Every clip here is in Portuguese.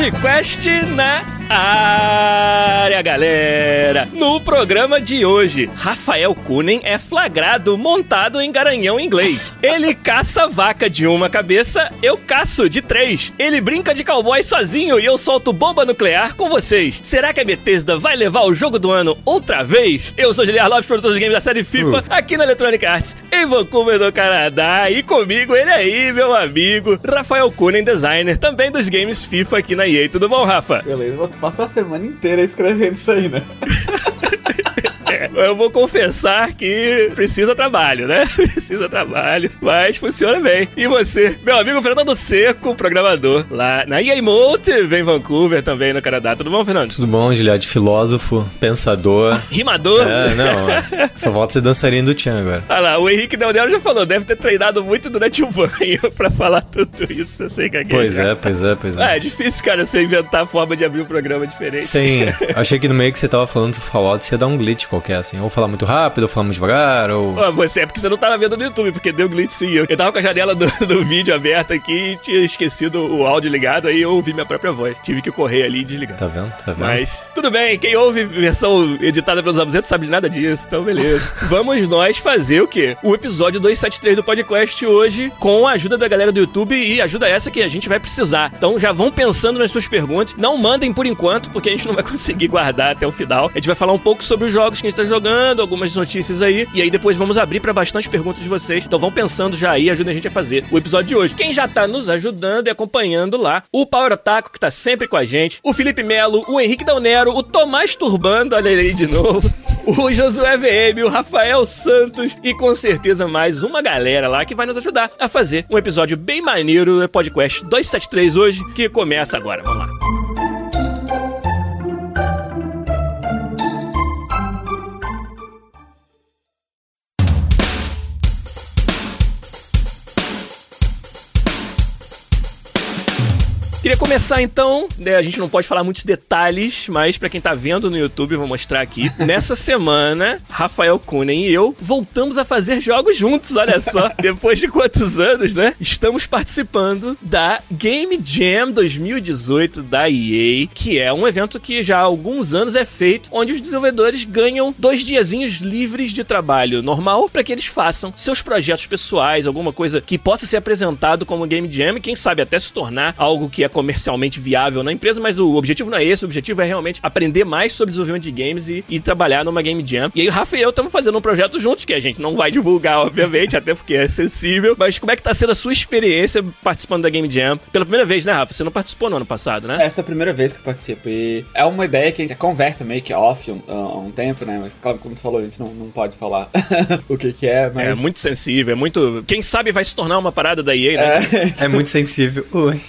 Podcast na área, galera! No programa de hoje, Rafael Kunen é flagrado montado em garanhão inglês. Ele caça vaca de uma cabeça, eu caço de três. Ele brinca de cowboy sozinho e eu solto bomba nuclear com vocês. Será que a Bethesda vai levar o jogo do ano outra vez? Eu sou Juliano Lopes, produtor de games da série FIFA, uh. aqui na Electronic Arts, em Vancouver, no Canadá. E comigo, ele aí, meu amigo, Rafael Kunen, designer também dos games FIFA aqui na EA. Tudo bom, Rafa? Beleza, vou passar a semana inteira escrevendo isso aí, né? eu vou confessar que precisa trabalho, né? Precisa trabalho, mas funciona bem. E você, meu amigo Fernando Seco, programador, lá na EA Motive, em Vancouver, também no Canadá. Tudo bom, Fernando? Tudo bom, Giliade? Filósofo, pensador. Rimador? É, não. Só volta ser dançarino do Tchan agora. Olha lá, o Henrique Del já falou, deve ter treinado muito durante o banho pra falar tudo isso. Eu sei que é Pois é, pois é, pois é. Ah, é difícil, cara, você inventar a forma de abrir um programa diferente. Sim, achei que no meio que você tava falando do Fallout, você ia dar um glitch qualquer, assim. Ou falar muito rápido, ou falar muito devagar, ou... Ah, você, é porque você não tava vendo no YouTube, porque deu glitch sim. Eu, eu tava com a janela do, do vídeo aberta aqui e tinha esquecido o áudio ligado, aí eu ouvi minha própria voz. Tive que correr ali e desligar. Tá vendo? Tá vendo? Mas, tudo bem, quem ouve versão editada pelos abusetos sabe de nada disso, então beleza. Vamos nós fazer o quê? O episódio 273 do podcast hoje, com a ajuda da galera do YouTube e ajuda essa que a gente vai precisar. Então já vão pensando nas suas perguntas. Não mandem por enquanto, porque a gente não vai conseguir guardar até o final. A gente vai falar um pouco sobre os jogos que a gente tá jogando, algumas notícias aí, e aí depois vamos abrir para bastante perguntas de vocês. Então vão pensando já aí, ajudem a gente a fazer o episódio de hoje. Quem já tá nos ajudando e acompanhando lá, o Power Otaku, que tá sempre com a gente, o Felipe Melo, o Henrique Dalnero, o Tomás Turbando, olha ele aí de novo, o Josué VM, o Rafael Santos e com certeza mais uma galera lá que vai nos ajudar a fazer um episódio bem maneiro do podcast 273 hoje, que começa agora. Vamos lá. Começar então, né, a gente não pode falar muitos detalhes, mas para quem tá vendo no YouTube, vou mostrar aqui. Nessa semana, Rafael Kunen e eu voltamos a fazer jogos juntos, olha só. Depois de quantos anos, né? Estamos participando da Game Jam 2018 da EA, que é um evento que já há alguns anos é feito, onde os desenvolvedores ganham dois diazinhos livres de trabalho normal para que eles façam seus projetos pessoais, alguma coisa que possa ser apresentado como Game Jam e quem sabe até se tornar algo que é comercialmente viável na empresa, mas o objetivo não é esse, o objetivo é realmente aprender mais sobre desenvolvimento de games e, e trabalhar numa Game Jam. E aí o Rafa e eu estamos fazendo um projeto juntos, que a gente não vai divulgar, obviamente, até porque é sensível, mas como é que tá sendo a sua experiência participando da Game Jam? Pela primeira vez, né, Rafa? Você não participou no ano passado, né? Essa é a primeira vez que eu participo e é uma ideia que a gente conversa meio que off um, há um tempo, né, mas claro, como tu falou, a gente não, não pode falar o que que é, mas... É muito sensível, é muito... Quem sabe vai se tornar uma parada da EA, né? É, é muito sensível. Ui.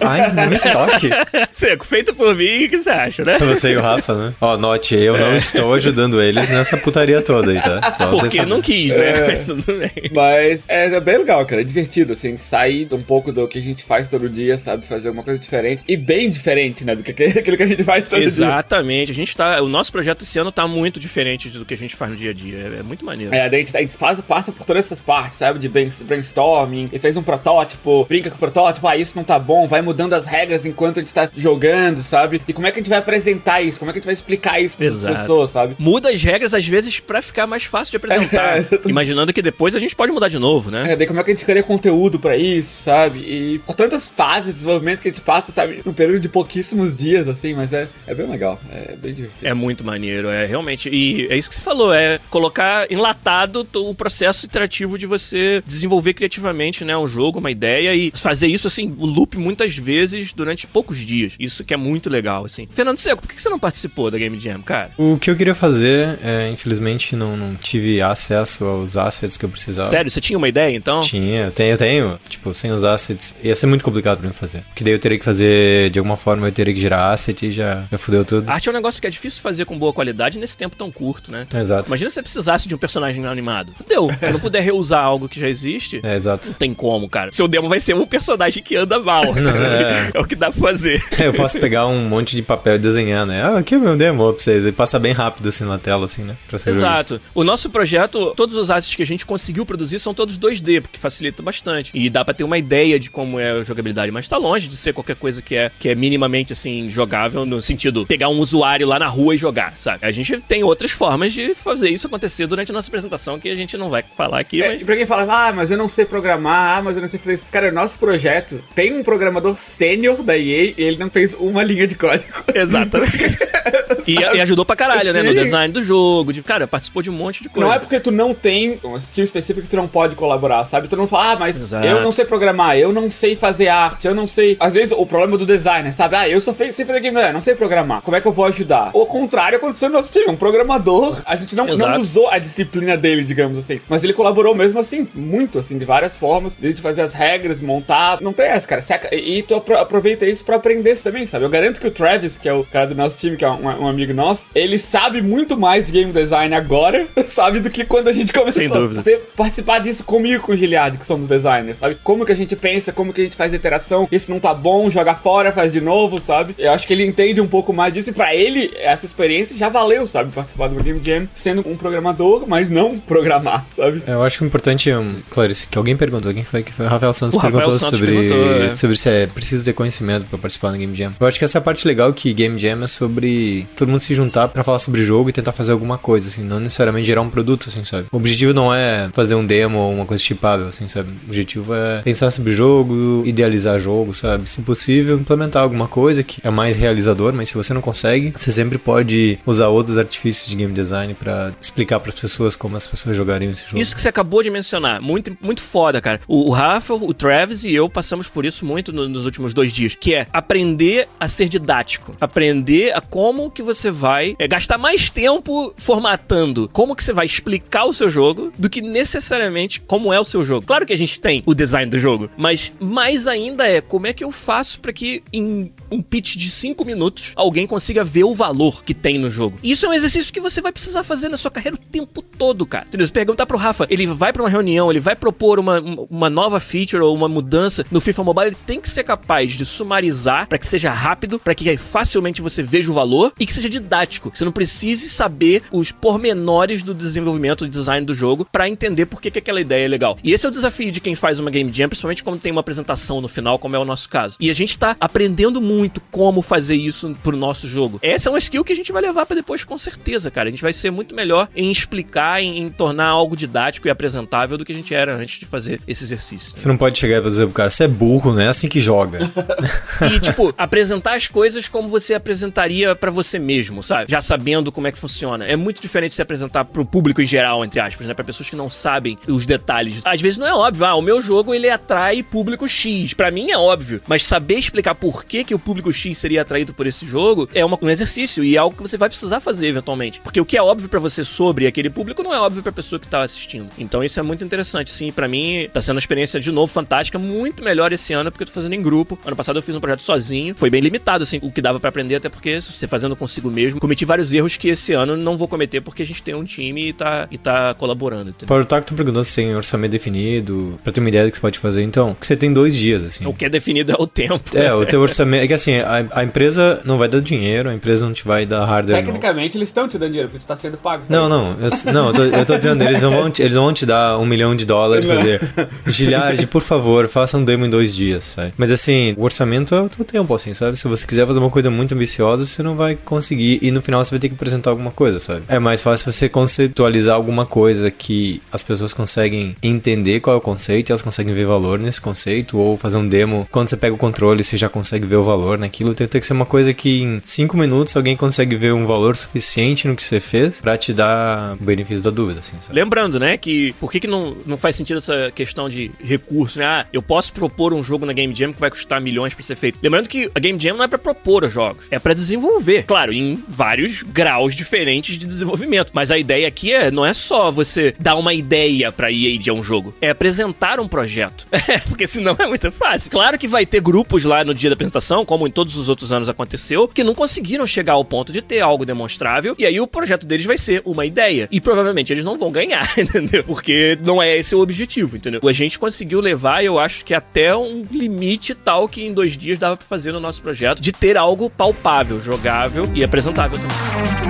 Ai, não toque. Seco, feito por mim, o que você acha, né? Você e o Rafa, né? Ó, note, eu é. não estou ajudando eles nessa putaria toda aí, tá? Só Porque não quis, né? É. Mas é bem legal, cara. É divertido, assim, sair um pouco do que a gente faz todo dia, sabe? Fazer alguma coisa diferente. E bem diferente, né? Do que aquilo que a gente faz todo Exatamente. dia. Exatamente. A gente tá. O nosso projeto esse ano tá muito diferente do que a gente faz no dia a dia. É, é muito maneiro. É, a gente, a gente faz, passa por todas essas partes, sabe? De brainstorming. E fez um protótipo, brinca com o protótipo, ah, isso não tá bom, vai mudando as regras enquanto a gente tá jogando, sabe? E como é que a gente vai apresentar isso? Como é que a gente vai explicar isso para as pessoas, sabe? Muda as regras às vezes para ficar mais fácil de apresentar. É, imaginando que depois a gente pode mudar de novo, né? É, daí como é que a gente cria conteúdo para isso, sabe? E por tantas fases de desenvolvimento que a gente passa, sabe? Num período de pouquíssimos dias, assim, mas é, é bem legal. É bem divertido. É muito maneiro, é realmente. E é isso que você falou, é colocar enlatado o processo iterativo de você desenvolver criativamente, né? Um jogo, uma ideia e fazer isso, assim, o loop muitas vezes durante poucos dias. Isso que é muito legal, assim. Fernando Seco, por que você não participou da Game Jam, cara? O que eu queria fazer, é, infelizmente, não, não tive acesso aos assets que eu precisava. Sério, você tinha uma ideia, então? Tinha, eu tenho, eu tenho. Tipo, sem os assets, ia ser muito complicado pra mim fazer. Porque daí eu teria que fazer, de alguma forma, eu teria que gerar asset e já, já fudeu tudo. Arte é um negócio que é difícil fazer com boa qualidade nesse tempo tão curto, né? Exato. Imagina se você precisasse de um personagem animado. Fudeu. Se não puder reusar algo que já existe, É, exato. não tem como, cara. Seu demo vai ser um personagem que anda mal. Não, é. O que dá pra fazer. É, eu posso pegar um monte de papel e desenhar, né? Ah, aqui é meu demo pra vocês. E passa bem rápido assim na tela, assim, né? Exato. O nosso projeto, todos os assets que a gente conseguiu produzir são todos 2D, porque facilita bastante. E dá pra ter uma ideia de como é a jogabilidade, mas tá longe de ser qualquer coisa que é, que é minimamente, assim, jogável, no sentido, pegar um usuário lá na rua e jogar, sabe? A gente tem outras formas de fazer isso acontecer durante a nossa apresentação, que a gente não vai falar aqui, É, mas... e pra quem fala, ah, mas eu não sei programar, ah, mas eu não sei fazer isso. Cara, o nosso projeto tem um programador sênior da EA e ele não fez uma linha de código. Exatamente. e, e ajudou pra caralho, né? No Sim. design do jogo. De, cara, participou de um monte de coisa. Não é porque tu não tem uma skill específica que tu não pode colaborar, sabe? Tu não fala, ah, mas Exato. eu não sei programar, eu não sei fazer arte, eu não sei. Às vezes o problema do designer, sabe? Ah, eu só fe- sei fazer game design, não sei programar. Como é que eu vou ajudar? O contrário aconteceu no nosso time. Um programador, a gente não, não usou a disciplina dele, digamos assim. Mas ele colaborou mesmo assim, muito, assim, de várias formas. Desde fazer as regras, montar. Não tem essa, cara. E tu apro- aproveita isso pra aprender isso também, sabe? Eu garanto que o Travis, que é o cara do nosso time, que é um, um amigo nosso, ele sabe muito mais de game design agora, sabe, do que quando a gente começou. Sem dúvida. Ter, participar disso comigo com o Giliad, que somos designers, sabe? Como que a gente pensa, como que a gente faz iteração, isso não tá bom, joga fora, faz de novo, sabe? Eu acho que ele entende um pouco mais disso e pra ele, essa experiência já valeu, sabe? Participar do Game Jam sendo um programador, mas não programar, sabe? É, Eu acho que o importante, um, Clarice, que alguém perguntou, quem foi que foi? O Rafael Santos O Rafael perguntou Santos sobre, perguntou, é. sobre se é preciso ter conhecimento pra participar do Game Jam. Eu acho que essa é parte legal que Game Jam é sobre todo mundo se juntar pra falar sobre jogo e tentar fazer alguma coisa, assim, não necessariamente gerar um produto, assim, sabe? O objetivo não é fazer um demo ou uma coisa chipável, assim, sabe? O objetivo é pensar sobre jogo, idealizar jogo, sabe? Se possível, implementar alguma coisa que é mais realizador, mas se você não consegue, você sempre pode usar outros artifícios de game design pra explicar pras pessoas como as pessoas jogariam esse jogo. Isso que você acabou de mencionar, muito, muito foda, cara. O, o Rafa, o Travis e eu passamos por isso muito no- nos últimos dois dias, que é aprender a ser didático, aprender a como que você vai é, gastar mais tempo formatando, como que você vai explicar o seu jogo, do que necessariamente como é o seu jogo. Claro que a gente tem o design do jogo, mas mais ainda é como é que eu faço pra que em um pitch de cinco minutos alguém consiga ver o valor que tem no jogo. Isso é um exercício que você vai precisar fazer na sua carreira o tempo todo, cara. Entendeu? Se perguntar pro Rafa, ele vai pra uma reunião, ele vai propor uma, uma nova feature ou uma mudança no FIFA Mobile, ele tem que ser capaz de sumarizar pra que seja rápido, pra que facilmente você veja o valor e que seja didático. Que você não precise saber os pormenores do desenvolvimento, do design do jogo pra entender por que, que aquela ideia é legal. E esse é o desafio de quem faz uma Game Jam, principalmente quando tem uma apresentação no final, como é o nosso caso. E a gente tá aprendendo muito como fazer isso pro nosso jogo. Essa é uma skill que a gente vai levar pra depois com certeza, cara. A gente vai ser muito melhor em explicar, em, em tornar algo didático e apresentável do que a gente era antes de fazer esse exercício. Você não pode chegar e dizer pro cara, você é burro, né? É assim que joga. E, tipo, apresentar as coisas como você apresentaria pra você mesmo, sabe? Já sabendo como é que funciona. É muito diferente se apresentar pro público em geral, entre aspas, né? Pra pessoas que não sabem os detalhes. Às vezes não é óbvio, ah, o meu jogo ele atrai público X. Pra mim é óbvio. Mas saber explicar por que, que o público X seria atraído por esse jogo é uma- um exercício e é algo que você vai precisar fazer eventualmente. Porque o que é óbvio pra você sobre aquele público não é óbvio pra pessoa que tá assistindo. Então isso é muito interessante, sim. Pra mim tá sendo uma experiência de novo fantástica, muito melhor esse ano porque eu tô fazendo em grupo. Ano passado eu fiz um projeto sozinho, foi bem limitado assim, o que dava pra aprender até porque você fazendo consigo mesmo, cometi vários erros que esse ano não vou cometer porque a gente tem um time e tá e tá colaborando, entendeu? Power Talk tu perguntou se tem orçamento definido, pra ter uma ideia do que você pode fazer. Então, que você tem dois dias, assim. O que é definido é o tempo. É, o teu orçamento. É que assim, a, a empresa não vai dar dinheiro, a empresa não te vai dar hardware. Não, Tecnicamente, eles estão te dando dinheiro, porque tu tá sendo pago. não, não, eu, não eu, tô, eu tô dizendo, eles não, vão te, eles não vão te dar um milhão de dólares fazer. Giliard, por favor, faça um demo em dois dias, sabe? Mas assim, o orçamento é o teu tempo, assim, sabe? Se você quiser fazer uma coisa muito ambiciosa, você não vai conseguir e no final você vai ter que apresentar alguma coisa, sabe? É mais fácil você conceitualizar alguma coisa que as pessoas conseguem entender qual é o conceito e elas conseguem ver valor nesse conceito, ou fazer um demo. Quando você pega o controle, você já consegue ver o valor naquilo. Tem, que ser uma coisa que em cinco minutos alguém consegue ver um valor suficiente no que você fez pra te dar o benefício da dúvida, assim, sabe? Lembrando, né, que por que, que não, não faz sentido essa questão de recurso, né? Ah, eu posso propor um jogo na Game Jam que vai custar custar milhões pra ser feito. Lembrando que a Game Jam não é pra propor os jogos, é pra desenvolver. Claro, em vários graus diferentes de desenvolvimento. Mas a ideia aqui é, não é só você dar uma ideia pra EA de um jogo, é apresentar um projeto. Porque senão é muito fácil. Claro que vai ter grupos lá no dia da apresentação, como em todos os outros anos aconteceu, que não conseguiram chegar ao ponto de ter algo demonstrável, e aí o projeto deles vai ser uma ideia. E provavelmente eles não vão ganhar, entendeu? Porque não é esse o objetivo, entendeu? A gente conseguiu levar, eu acho que até um limite tal que em dois dias dava pra fazer no nosso projeto, de ter algo palpável, jogável e apresentável também.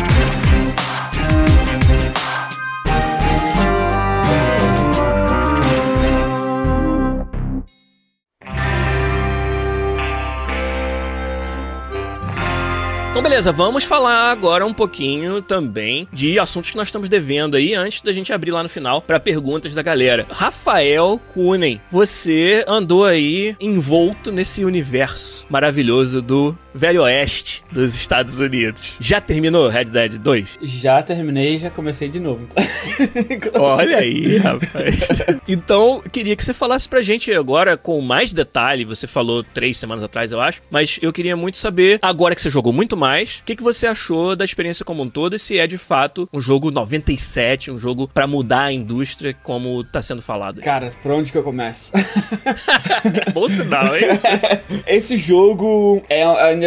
Então, beleza, vamos falar agora um pouquinho também de assuntos que nós estamos devendo aí antes da gente abrir lá no final para perguntas da galera. Rafael Kunen, você andou aí envolto nesse universo maravilhoso do Velho Oeste dos Estados Unidos. Já terminou Red Dead 2? Já terminei e já comecei de novo. Olha aí, rapaz. Então, queria que você falasse pra gente agora com mais detalhe. Você falou três semanas atrás, eu acho. Mas eu queria muito saber, agora que você jogou muito mais, o que, que você achou da experiência como um todo e se é de fato um jogo 97, um jogo pra mudar a indústria, como tá sendo falado. Cara, pra onde que eu começo? Bom sinal, hein? Esse jogo é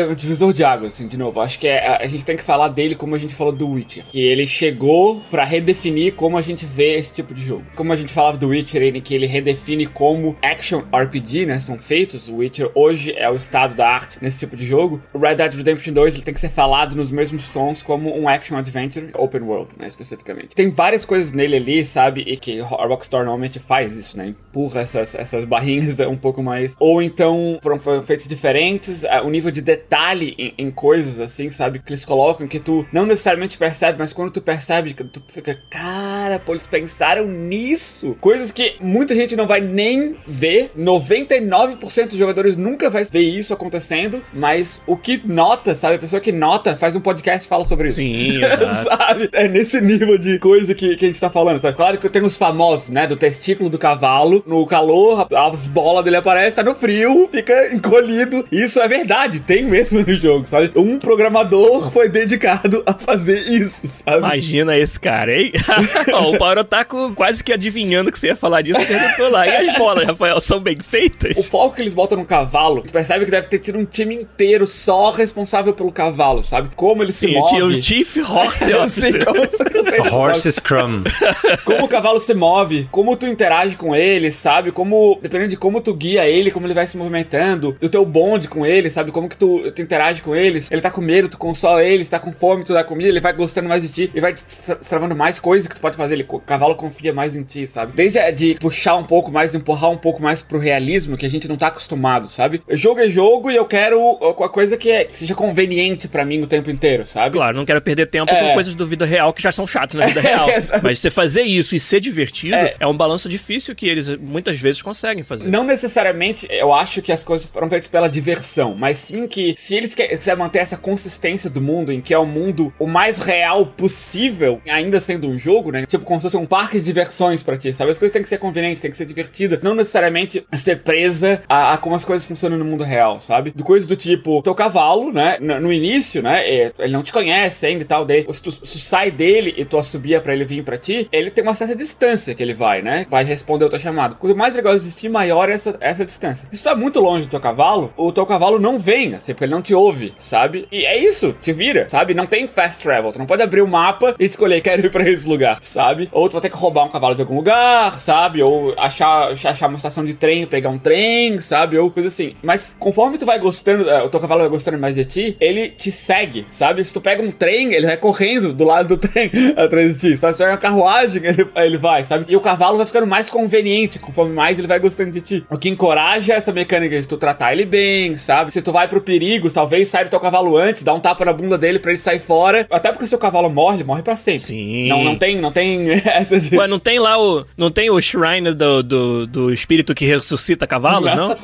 um divisor de águas, assim, de novo. Acho que é, a gente tem que falar dele como a gente falou do Witcher. Que ele chegou pra redefinir como a gente vê esse tipo de jogo. Como a gente falava do Witcher, ele, que ele redefine como action RPG, né, são feitos. O Witcher hoje é o estado da arte nesse tipo de jogo. O Red Dead Redemption 2, tem que ser falado nos mesmos tons como um action adventure open world, né, especificamente. Tem várias coisas nele ali, sabe, e que a Rockstar normalmente faz isso, né, empurra essas, essas barrinhas um pouco mais. Ou então foram feitos diferentes, o nível de detalhe em, em, coisas assim, sabe? Que eles colocam que tu não necessariamente percebe, mas quando tu percebe, tu fica, cara, pô, eles pensaram nisso. Coisas que muita gente não vai nem ver. 99% dos jogadores nunca vai ver isso acontecendo, mas o que nota, sabe? A pessoa que nota faz um podcast e fala sobre isso. Sim, sabe? É nesse nível de coisa que, que a gente tá falando, sabe? Claro que tenho os famosos, né? Do testículo do cavalo, no calor, as bolas dele aparecem, tá no frio, fica encolhido. Isso é verdade, tem mesmo no jogo, sabe? Um programador foi dedicado a fazer isso, sabe? Imagina esse cara, hein? Ó, o Paulo tá com, quase que adivinhando que você ia falar disso, perguntou lá. E as bolas, Rafael, são bem feitas? O foco que eles botam no cavalo, tu percebe que deve ter tido um time inteiro só responsável pelo cavalo, sabe? Como ele se Sim, move. o Chief Horse Officer. Sim, como você- Horse Scrum. como o cavalo se move, como tu interage com ele, sabe? Como, dependendo de como tu guia ele, como ele vai se movimentando, o teu bonde com ele, sabe? Como que tu, tu interage com ele, ele tá com medo, tu consola ele, se tá com fome, tu dá comida, ele vai gostando mais de ti, ele vai travando mais coisas que tu pode fazer, ele, o cavalo confia mais em ti, sabe? Desde de puxar um pouco mais, empurrar um pouco mais pro realismo, que a gente não tá acostumado, sabe? Jogo é jogo e eu quero uma coisa que, é, que seja conveniente pra mim o tempo inteiro, sabe? Claro, não quero perder tempo É. com coisas do vida real que já são chatas na vida real. exato. Mas você fazer isso e ser divertido É. é. um balanço difícil que eles muitas vezes conseguem fazer. Não necessariamente eu acho que as coisas foram feitas pela diversão, mas sim que se eles quiserem manter essa consistência do mundo, em que é o mundo o mais real possível, ainda sendo um jogo, né? Tipo, como se fosse um parque de diversões pra ti, sabe? As coisas têm que ser convenientes, têm que ser divertidas, não necessariamente ser presa a, a como as coisas funcionam no mundo real, sabe? Do coisa do tipo, teu cavalo, né? No, no início, né? é, Ele não te conhece ainda e tal, daí se tu, se tu sai dele e tu assobia pra ele vir pra ti, ele tem uma certa distância que ele vai, né? Vai responder o teu chamado. Quanto mais legal existir, maior é essa, essa distância. Se tu tá muito longe do teu cavalo, o teu cavalo não vem, assim, porque ele não te ouve, sabe? E é isso, te vira, sabe? Não tem fast travel. Tu não pode abrir o mapa e escolher, quero ir pra esse lugar, sabe? Ou tu vai ter que roubar um cavalo de algum lugar, sabe? Ou achar, achar uma estação de trem, pegar um trem, sabe? Ou coisa assim. Mas conforme tu vai gostando, é, o teu cavalo vai gostando mais de ti, ele te segue, sabe? Se tu pega um trem, ele vai correndo do lado do trem atrás de ti, sabe? Se tu pega uma carruagem, ele, ele vai, sabe? E o cavalo vai ficando mais conveniente, conforme mais ele vai gostando de ti. O que encoraja essa mecânica de tu tratar ele bem, sabe? Se tu vai pro perigo, talvez saia do teu cavalo antes, dá um tapa na bunda dele pra ele sair fora. Até porque se o cavalo morre, ele morre pra sempre. Sim. Não, não tem, não tem essa de... Ué, não tem lá o. Não tem o Shrine do, do, do espírito que ressuscita cavalos, não?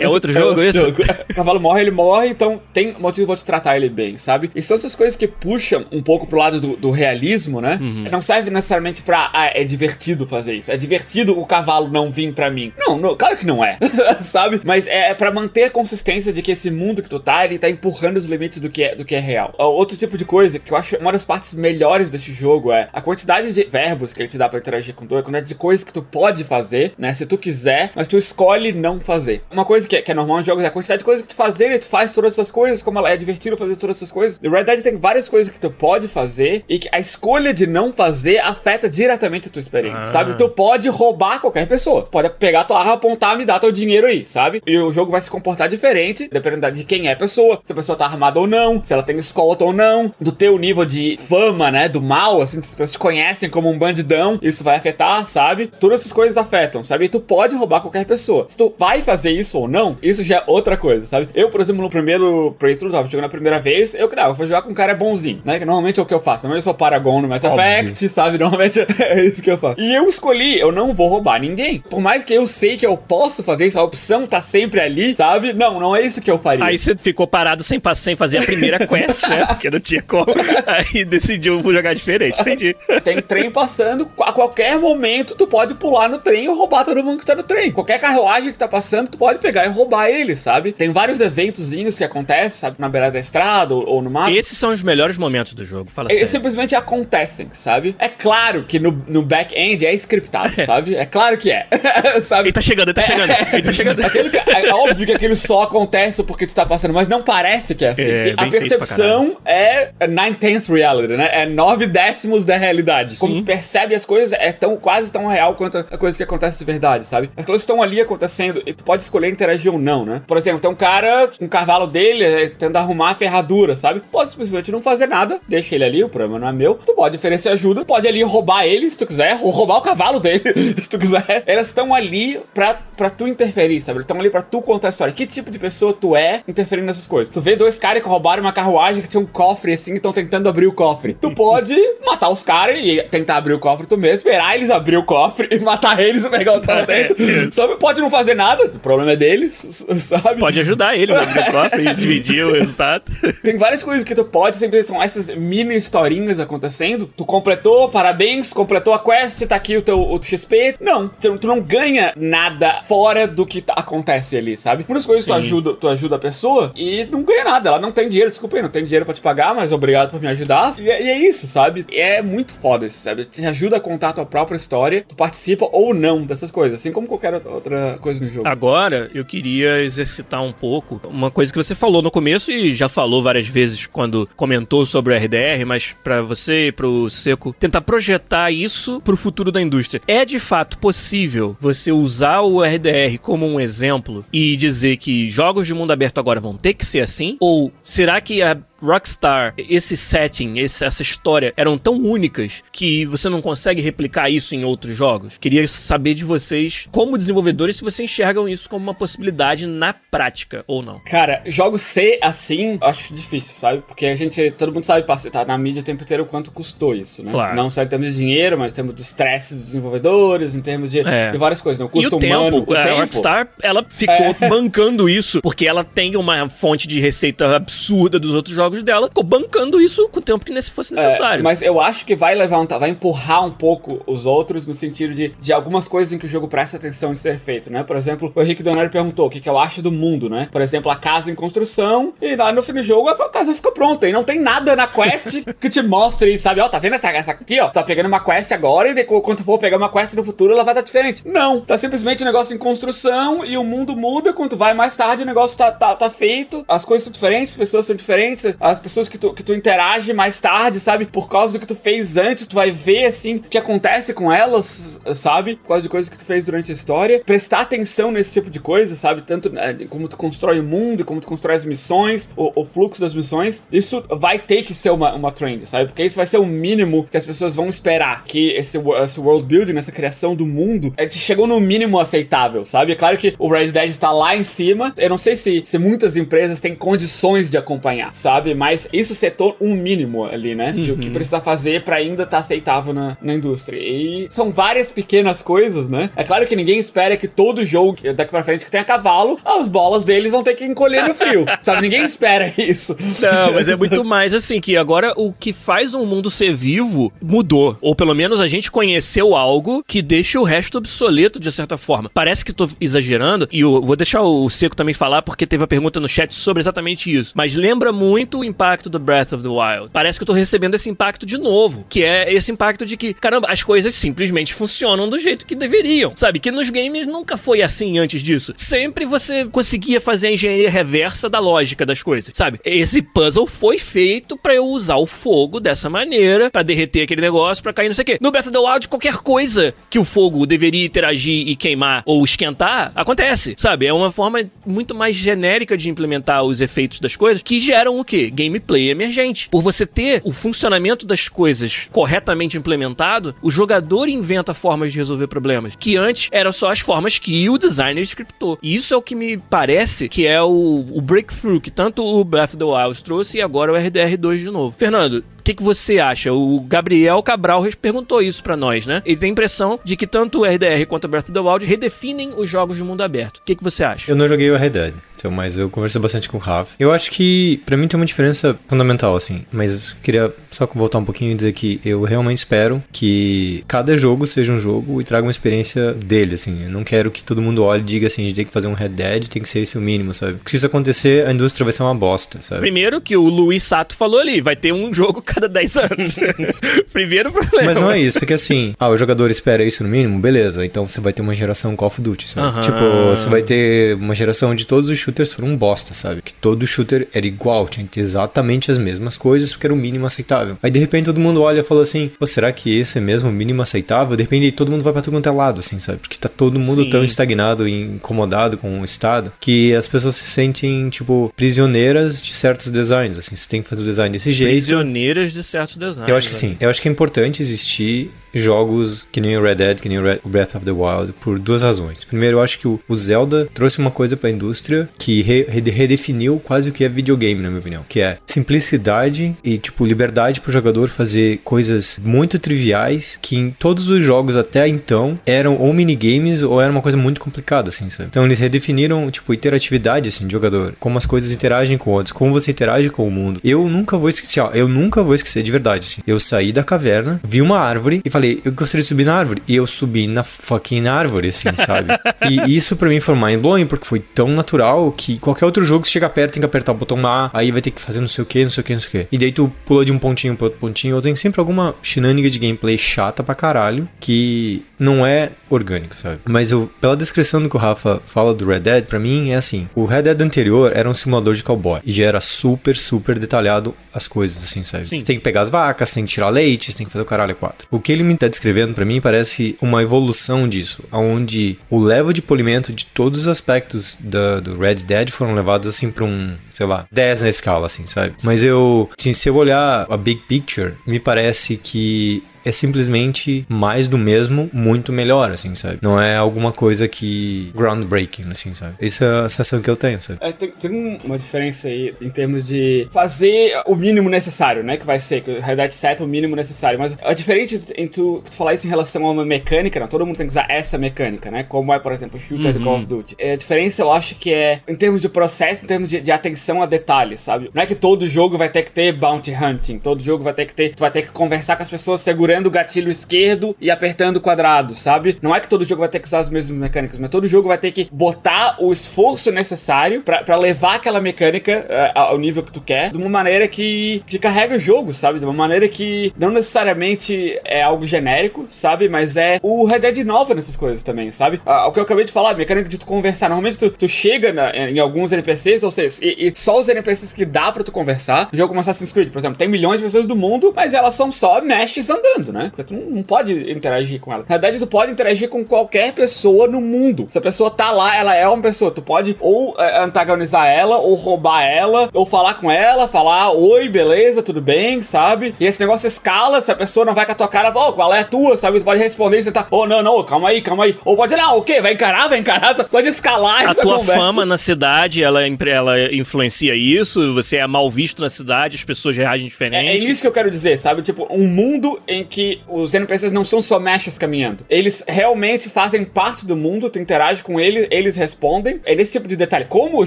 É outro jogo É outro isso? jogo. O cavalo morre, ele morre, então tem motivo pra tu tratar ele bem, sabe? E são essas coisas que puxam um pouco pro lado do, do realismo, né? Não serve necessariamente pra, ah, é divertido fazer isso. É divertido o cavalo não vir pra mim. Não, não claro que não é, sabe? Mas é, é pra manter a consistência de que esse mundo que tu tá, ele tá empurrando os limites do que é, do que é real. Ah, Outro tipo de coisa que eu acho uma das partes melhores desse jogo é a quantidade de verbos que ele te dá pra interagir com tu, a quantidade de coisas que tu pode fazer, né? Se tu quiser, mas tu escolhe não fazer. Uma coisa que é, que é normal em jogos é a quantidade de coisas que tu fazer e tu faz todas essas coisas, como ela é divertido fazer todas essas coisas. No Red Dead tem várias coisas que tu pode fazer e que a escolha de não fazer afeta diretamente a tua experiência, Ah. sabe? Tu pode roubar qualquer pessoa. Pode pegar tua arma, apontar, me dar teu dinheiro aí, sabe? E o jogo vai se comportar diferente, dependendo de quem é a pessoa, se a pessoa tá armada ou não, se ela tem escolta ou não, do teu nível de fama, né? Do mal, assim, se as pessoas te conhecem como um bandidão, isso vai afetar, sabe? Todas essas coisas afetam, sabe? E tu pode roubar qualquer pessoa. Se tu vai fazer isso ou não, isso já é outra coisa, sabe? Eu, por exemplo, no primeiro playthrough, tava jogando a primeira vez, eu, não, eu vou jogar com um cara bonzinho, né? Que normalmente é o que eu faço. Normalmente eu sou Paragon no Mass. Effect, sabe? Normalmente é isso que eu faço. E eu escolhi, eu não vou roubar ninguém. Por mais que eu sei que eu posso fazer isso, a opção tá sempre ali, sabe? Não, não é isso que eu faria. Aí você ficou parado sem, sem fazer a primeira quest, né? Porque não tinha como. Aí decidiu jogar diferente, entendi. Tem trem passando, a qualquer momento tu pode pular no trem e roubar todo mundo que tá no trem. Qualquer carruagem que tá passando, tu pode pegar e roubar ele, sabe? Tem vários eventozinhos que acontecem, sabe? Na beirada da estrada ou, no mato. Esses são os melhores momentos do jogo, fala Eles sério. simplesmente acontecem, sabe? É claro que no, no back-end é scriptado, sabe? É claro que é. sabe? Ele tá chegando, ele tá chegando, ele tá chegando. Aquele que- é óbvio que aquilo só acontece porque tu tá passando, mas não parece que é assim. É, a percepção é nine tenths reality, né? É nove décimos da realidade. Como Sim. tu percebe as coisas, é tão quase tão real quanto a coisa que acontece de verdade, sabe? As coisas estão ali acontecendo e tu pode escolher interagir ou não, né? Por exemplo, tem um cara o cavalo dele é, tentando arrumar a ferradura, sabe? Pode simplesmente não fazer nada, deixa ele ali, o problema não é meu. Tu pode oferecer ajuda, pode ali roubar ele se tu quiser, ou roubar o cavalo dele se tu quiser. Elas estão ali pra, pra tu interferir, sabe? Eles estão ali pra tu contar a história. Que tipo de pessoa tu é interferindo nessas coisas? Tu vê dois caras que roubaram uma carruagem que tinha um cofre assim e estão tentando abrir o cofre. Tu pode matar os caras e tentar abrir o cofre tu mesmo, esperar eles abrir o cofre e matar eles e pegar o tá lá dentro. Sabe? Pode não fazer nada, o problema é deles, sabe? Pode ajudar ele no abrir o cofre e dividir o resultado. Tem várias coisas que tu pode, sempre são essas mini historinhas acontecendo. Tu completou, parabéns, completou a quest, tá aqui o teu o XP. Não, tu, tu não ganha nada fora do que tá- acontece ali, sabe? Muitas coisas tu ajuda, tu ajuda a pessoa e não ganha nada. Ela não tem dinheiro, desculpa aí, não tem dinheiro pra te pagar, mas obrigado por me ajudar. E, é- e é isso, sabe? E é muito foda isso, sabe? Te ajuda a contar a tua própria história, tu participa ou não dessas coisas, assim como qualquer outra coisa no jogo. Agora, eu queria exercitar um pouco uma coisa que você falou no começo e já falou várias vezes quando comentou sobre o RDR, mas pra você e pro Seco tentar projetar isso pro futuro da indústria. É de fato possível você usar o RDR como um exemplo e dizer que jogos de mundo aberto agora vão ter que ser assim? Ou será que a Rockstar, esse setting, esse- essa história eram tão únicas que você não consegue replicar isso em outros jogos? Queria saber de vocês, como desenvolvedores, se vocês enxergam isso como uma possibilidade na prática ou não. Cara, jogos C assim, acho difícil, sabe? Porque a gente, todo mundo sabe, tá na mídia o tempo inteiro quanto custou isso, né? Claro. Não só em termos de dinheiro, mas em termos do estresse dos desenvolvedores, em termos de, É. de várias coisas, né? O E custo o humano, tempo, o a tempo. Rockstar, ela ficou bancando isso, porque ela tem uma fonte de receita absurda dos outros jogos dela, ficou bancando isso com o tempo que nesse fosse É, necessário. mas eu acho que vai levantar, vai empurrar um pouco os outros no sentido de, de algumas coisas em que o jogo presta atenção de ser feito, né? Por exemplo, o Henrique Donari perguntou o que, que eu acho do mundo, né? Por exemplo, a casa em construção, e lá no fim do jogo a casa fica pronta. E não tem nada na quest que te mostre, sabe? Ó, tá vendo essa, essa aqui, ó? Tá pegando uma quest agora e de- quando for pegar uma quest no futuro, ela vai estar diferente. Não, tá simplesmente um negócio em construção e o mundo muda. Quando vai mais tarde, o negócio tá, tá, tá feito, as coisas são diferentes, as pessoas são diferentes, as pessoas que tu, que tu interage mais tarde, sabe? Por causa do que tu fez antes, tu vai ver, assim, o que acontece com elas, sabe? Por causa de coisas que tu fez durante a história. Prestar atenção nesse tipo de coisa, sabe? Tanto né, como tu constrói o mundo, como tu constrói as missões, o, o fluxo das missões. Isso vai ter que ser uma, uma trend, sabe? Porque isso vai ser o mínimo que as pessoas vão esperar. Que esse, esse world building, essa criação do mundo, gente chegou no mínimo aceitável, sabe? É claro que o Red Dead está lá em cima. Eu não sei se, se muitas empresas têm condições de acompanhar, sabe? Sabe? Mas isso setou um mínimo ali, né? De o que Uhum. precisa fazer pra ainda estar aceitável na, na indústria. E são várias pequenas coisas, né? É claro que ninguém espera que todo jogo daqui pra frente que tenha cavalo, as bolas deles vão ter que encolher no frio, sabe? Ninguém espera isso. Não, mas é muito mais assim que agora o que faz um mundo ser vivo mudou. Ou pelo menos a gente conheceu algo que deixa o resto obsoleto de certa forma. Parece que tô exagerando, e eu vou deixar o Seco também falar porque teve a pergunta no chat sobre exatamente isso. Mas lembra muito o impacto do Breath of the Wild. Parece que eu tô recebendo esse impacto de novo, que é esse impacto de que, caramba, as coisas simplesmente funcionam do jeito que deveriam. Sabe? Que nos games nunca foi assim antes disso. Sempre você conseguia fazer a engenharia reversa da lógica das coisas, sabe? Esse puzzle foi feito pra eu usar o fogo dessa maneira, pra derreter aquele negócio, pra cair não sei o quê. No Breath of the Wild, qualquer coisa que o fogo deveria interagir e queimar ou esquentar, acontece, sabe? É uma forma muito mais genérica de implementar os efeitos das coisas que geram o quê? Gameplay emergente. Por você ter o funcionamento das coisas corretamente implementado, o jogador inventa formas de resolver problemas, que antes eram só as formas que o designer scriptou. E isso é o que me parece que é o, o breakthrough que tanto o Breath of the Wild trouxe e agora o RDR2 de novo. Fernando, que, que você acha? O Gabriel Cabral perguntou isso pra nós, né? Ele tem a impressão de que tanto o RDR quanto o Breath of the Wild redefinem os jogos de mundo aberto. O que, que você acha? Eu não joguei o Red Dead, então, mas eu conversei bastante com o Rafa. Eu acho que, pra mim, tem uma diferença fundamental, assim. Mas eu queria só voltar um pouquinho e dizer que eu realmente espero que cada jogo seja um jogo e traga uma experiência dele, assim. Eu não quero que todo mundo olhe e diga assim, a gente tem que fazer um Red Dead, tem que ser esse o mínimo, sabe? Porque se isso acontecer, a indústria vai ser uma bosta, sabe? Primeiro que o Luiz Sato falou ali, vai ter um jogo cada 10 anos. Primeiro problema. Mas não é isso, é que assim, ah, o jogador espera isso no mínimo, beleza, então você vai ter uma geração Call of Duty, sabe? Tipo, você vai ter uma geração onde todos os shooters foram um bosta, sabe? Que todo shooter era igual, tinha que ter exatamente as mesmas coisas, porque era o mínimo aceitável. Aí de repente todo mundo olha e fala assim, pô, será que esse é mesmo o mínimo aceitável? De repente todo mundo vai pra todo quanto é lado, assim, sabe? Porque tá todo mundo Sim. tão estagnado e incomodado com o estado que as pessoas se sentem, tipo, prisioneiras de certos designs, assim, você tem que fazer o design desse jeito. Prisioneiras de certos designs. Eu acho que né? sim. Eu acho que é importante existir jogos que nem o Red Dead, que nem o o Breath of the Wild, por duas razões. Primeiro, eu acho que o, o Zelda trouxe uma coisa pra indústria que re- rede- redefiniu quase o que é videogame, na minha opinião. Que é simplicidade e, tipo, liberdade pro jogador fazer coisas muito triviais que em todos os jogos até então eram ou minigames ou era uma coisa muito complicada, assim, sabe? Então eles redefiniram, tipo, interatividade, assim, de jogador. Como as coisas interagem com outros, como você interage com o mundo. Eu nunca vou esquecer, ó, eu nunca vou esquecer de verdade, assim. Eu saí da caverna, vi uma árvore e falei, eu gostaria de subir na árvore. E eu subi na fucking árvore, assim, sabe? e isso pra mim foi mind blowing, porque foi tão natural que qualquer outro jogo, se chegar perto, tem que apertar o botão A, aí vai ter que fazer não sei o que, não sei o que, não sei o que. E daí tu pula de um pontinho pro outro pontinho, ou tem sempre alguma shenanigan de gameplay chata pra caralho, que não é orgânico, sabe? Mas eu, pela descrição do que o Rafa fala do Red Dead, pra mim é assim: o Red Dead anterior era um simulador de cowboy e já era super, super detalhado as coisas, assim, sabe? Sim. Você tem que pegar as vacas, tem que tirar leite, você tem que fazer o caralho quatro. O que ele me tá descrevendo pra mim parece uma evolução disso, onde o level de polimento de todos os aspectos da- do Red Dead foram levados assim pra um, sei lá, 10 na escala, assim, sabe? Mas eu, assim, se eu olhar a big picture, me parece que é simplesmente mais do mesmo, muito melhor, assim, sabe? Não é alguma coisa que groundbreaking, assim, sabe? Essa é a sensação que eu tenho, sabe? É, tem, tem um- uma diferença aí em termos de fazer o mínimo necessário, né? Que vai ser, que a realidade certa é o mínimo necessário. Mas é diferente em tu, tu falar isso em relação a uma mecânica, não. Todo mundo tem que usar essa mecânica, né? Como é, por exemplo, o shooter do Call of Duty. É, a diferença eu acho que é em termos de processo, em termos de, de atenção a detalhes, sabe? Não é que todo jogo vai ter que ter bounty hunting, todo jogo vai ter que ter. Tu vai ter que conversar com as pessoas segurando o gatilho esquerdo e apertando o quadrado, sabe? Não é que todo jogo vai ter que usar as mesmas mecânicas, mas todo jogo vai ter que botar o esforço necessário pra levar aquela mecânica eh, ao nível que tu quer, de uma maneira que, que carrega o jogo, sabe? De uma maneira que não necessariamente é algo genérico, sabe? Mas é o Red Dead inova nessas coisas também, sabe? Ah, o que eu acabei de falar, a mecânica de tu conversar. Normalmente tu, tu chega na- em alguns NPCs, ou seja, e, e só os NPCs que dá pra tu conversar. No jogo como Assassin's Creed, por exemplo, tem milhões de pessoas do mundo, mas elas são só meshes andando. Né? Porque tu não, não pode interagir com ela. Na verdade, tu pode interagir com qualquer pessoa no mundo. Se a pessoa tá lá, ela é uma pessoa. Tu pode ou é, antagonizar ela, ou roubar ela, ou falar com ela, falar oi, beleza, tudo bem, sabe? E esse negócio escala, se a pessoa não vai com a tua cara, ô, qual é a tua, sabe? Tu pode responder, você tá, oh, não, não, calma aí, calma aí. Ou pode dizer, não, o quê? Vai encarar, vai encarar, tu pode escalar A essa tua conversa. fama na cidade, ela, ela influencia isso? Você é mal visto na cidade, as pessoas reagem É, é diferente? nisso que eu quero dizer, sabe? Tipo, um mundo em que os NPCs não são só mechas caminhando. Eles realmente fazem parte do mundo, tu interage com eles, eles respondem. É nesse tipo de detalhe. Como o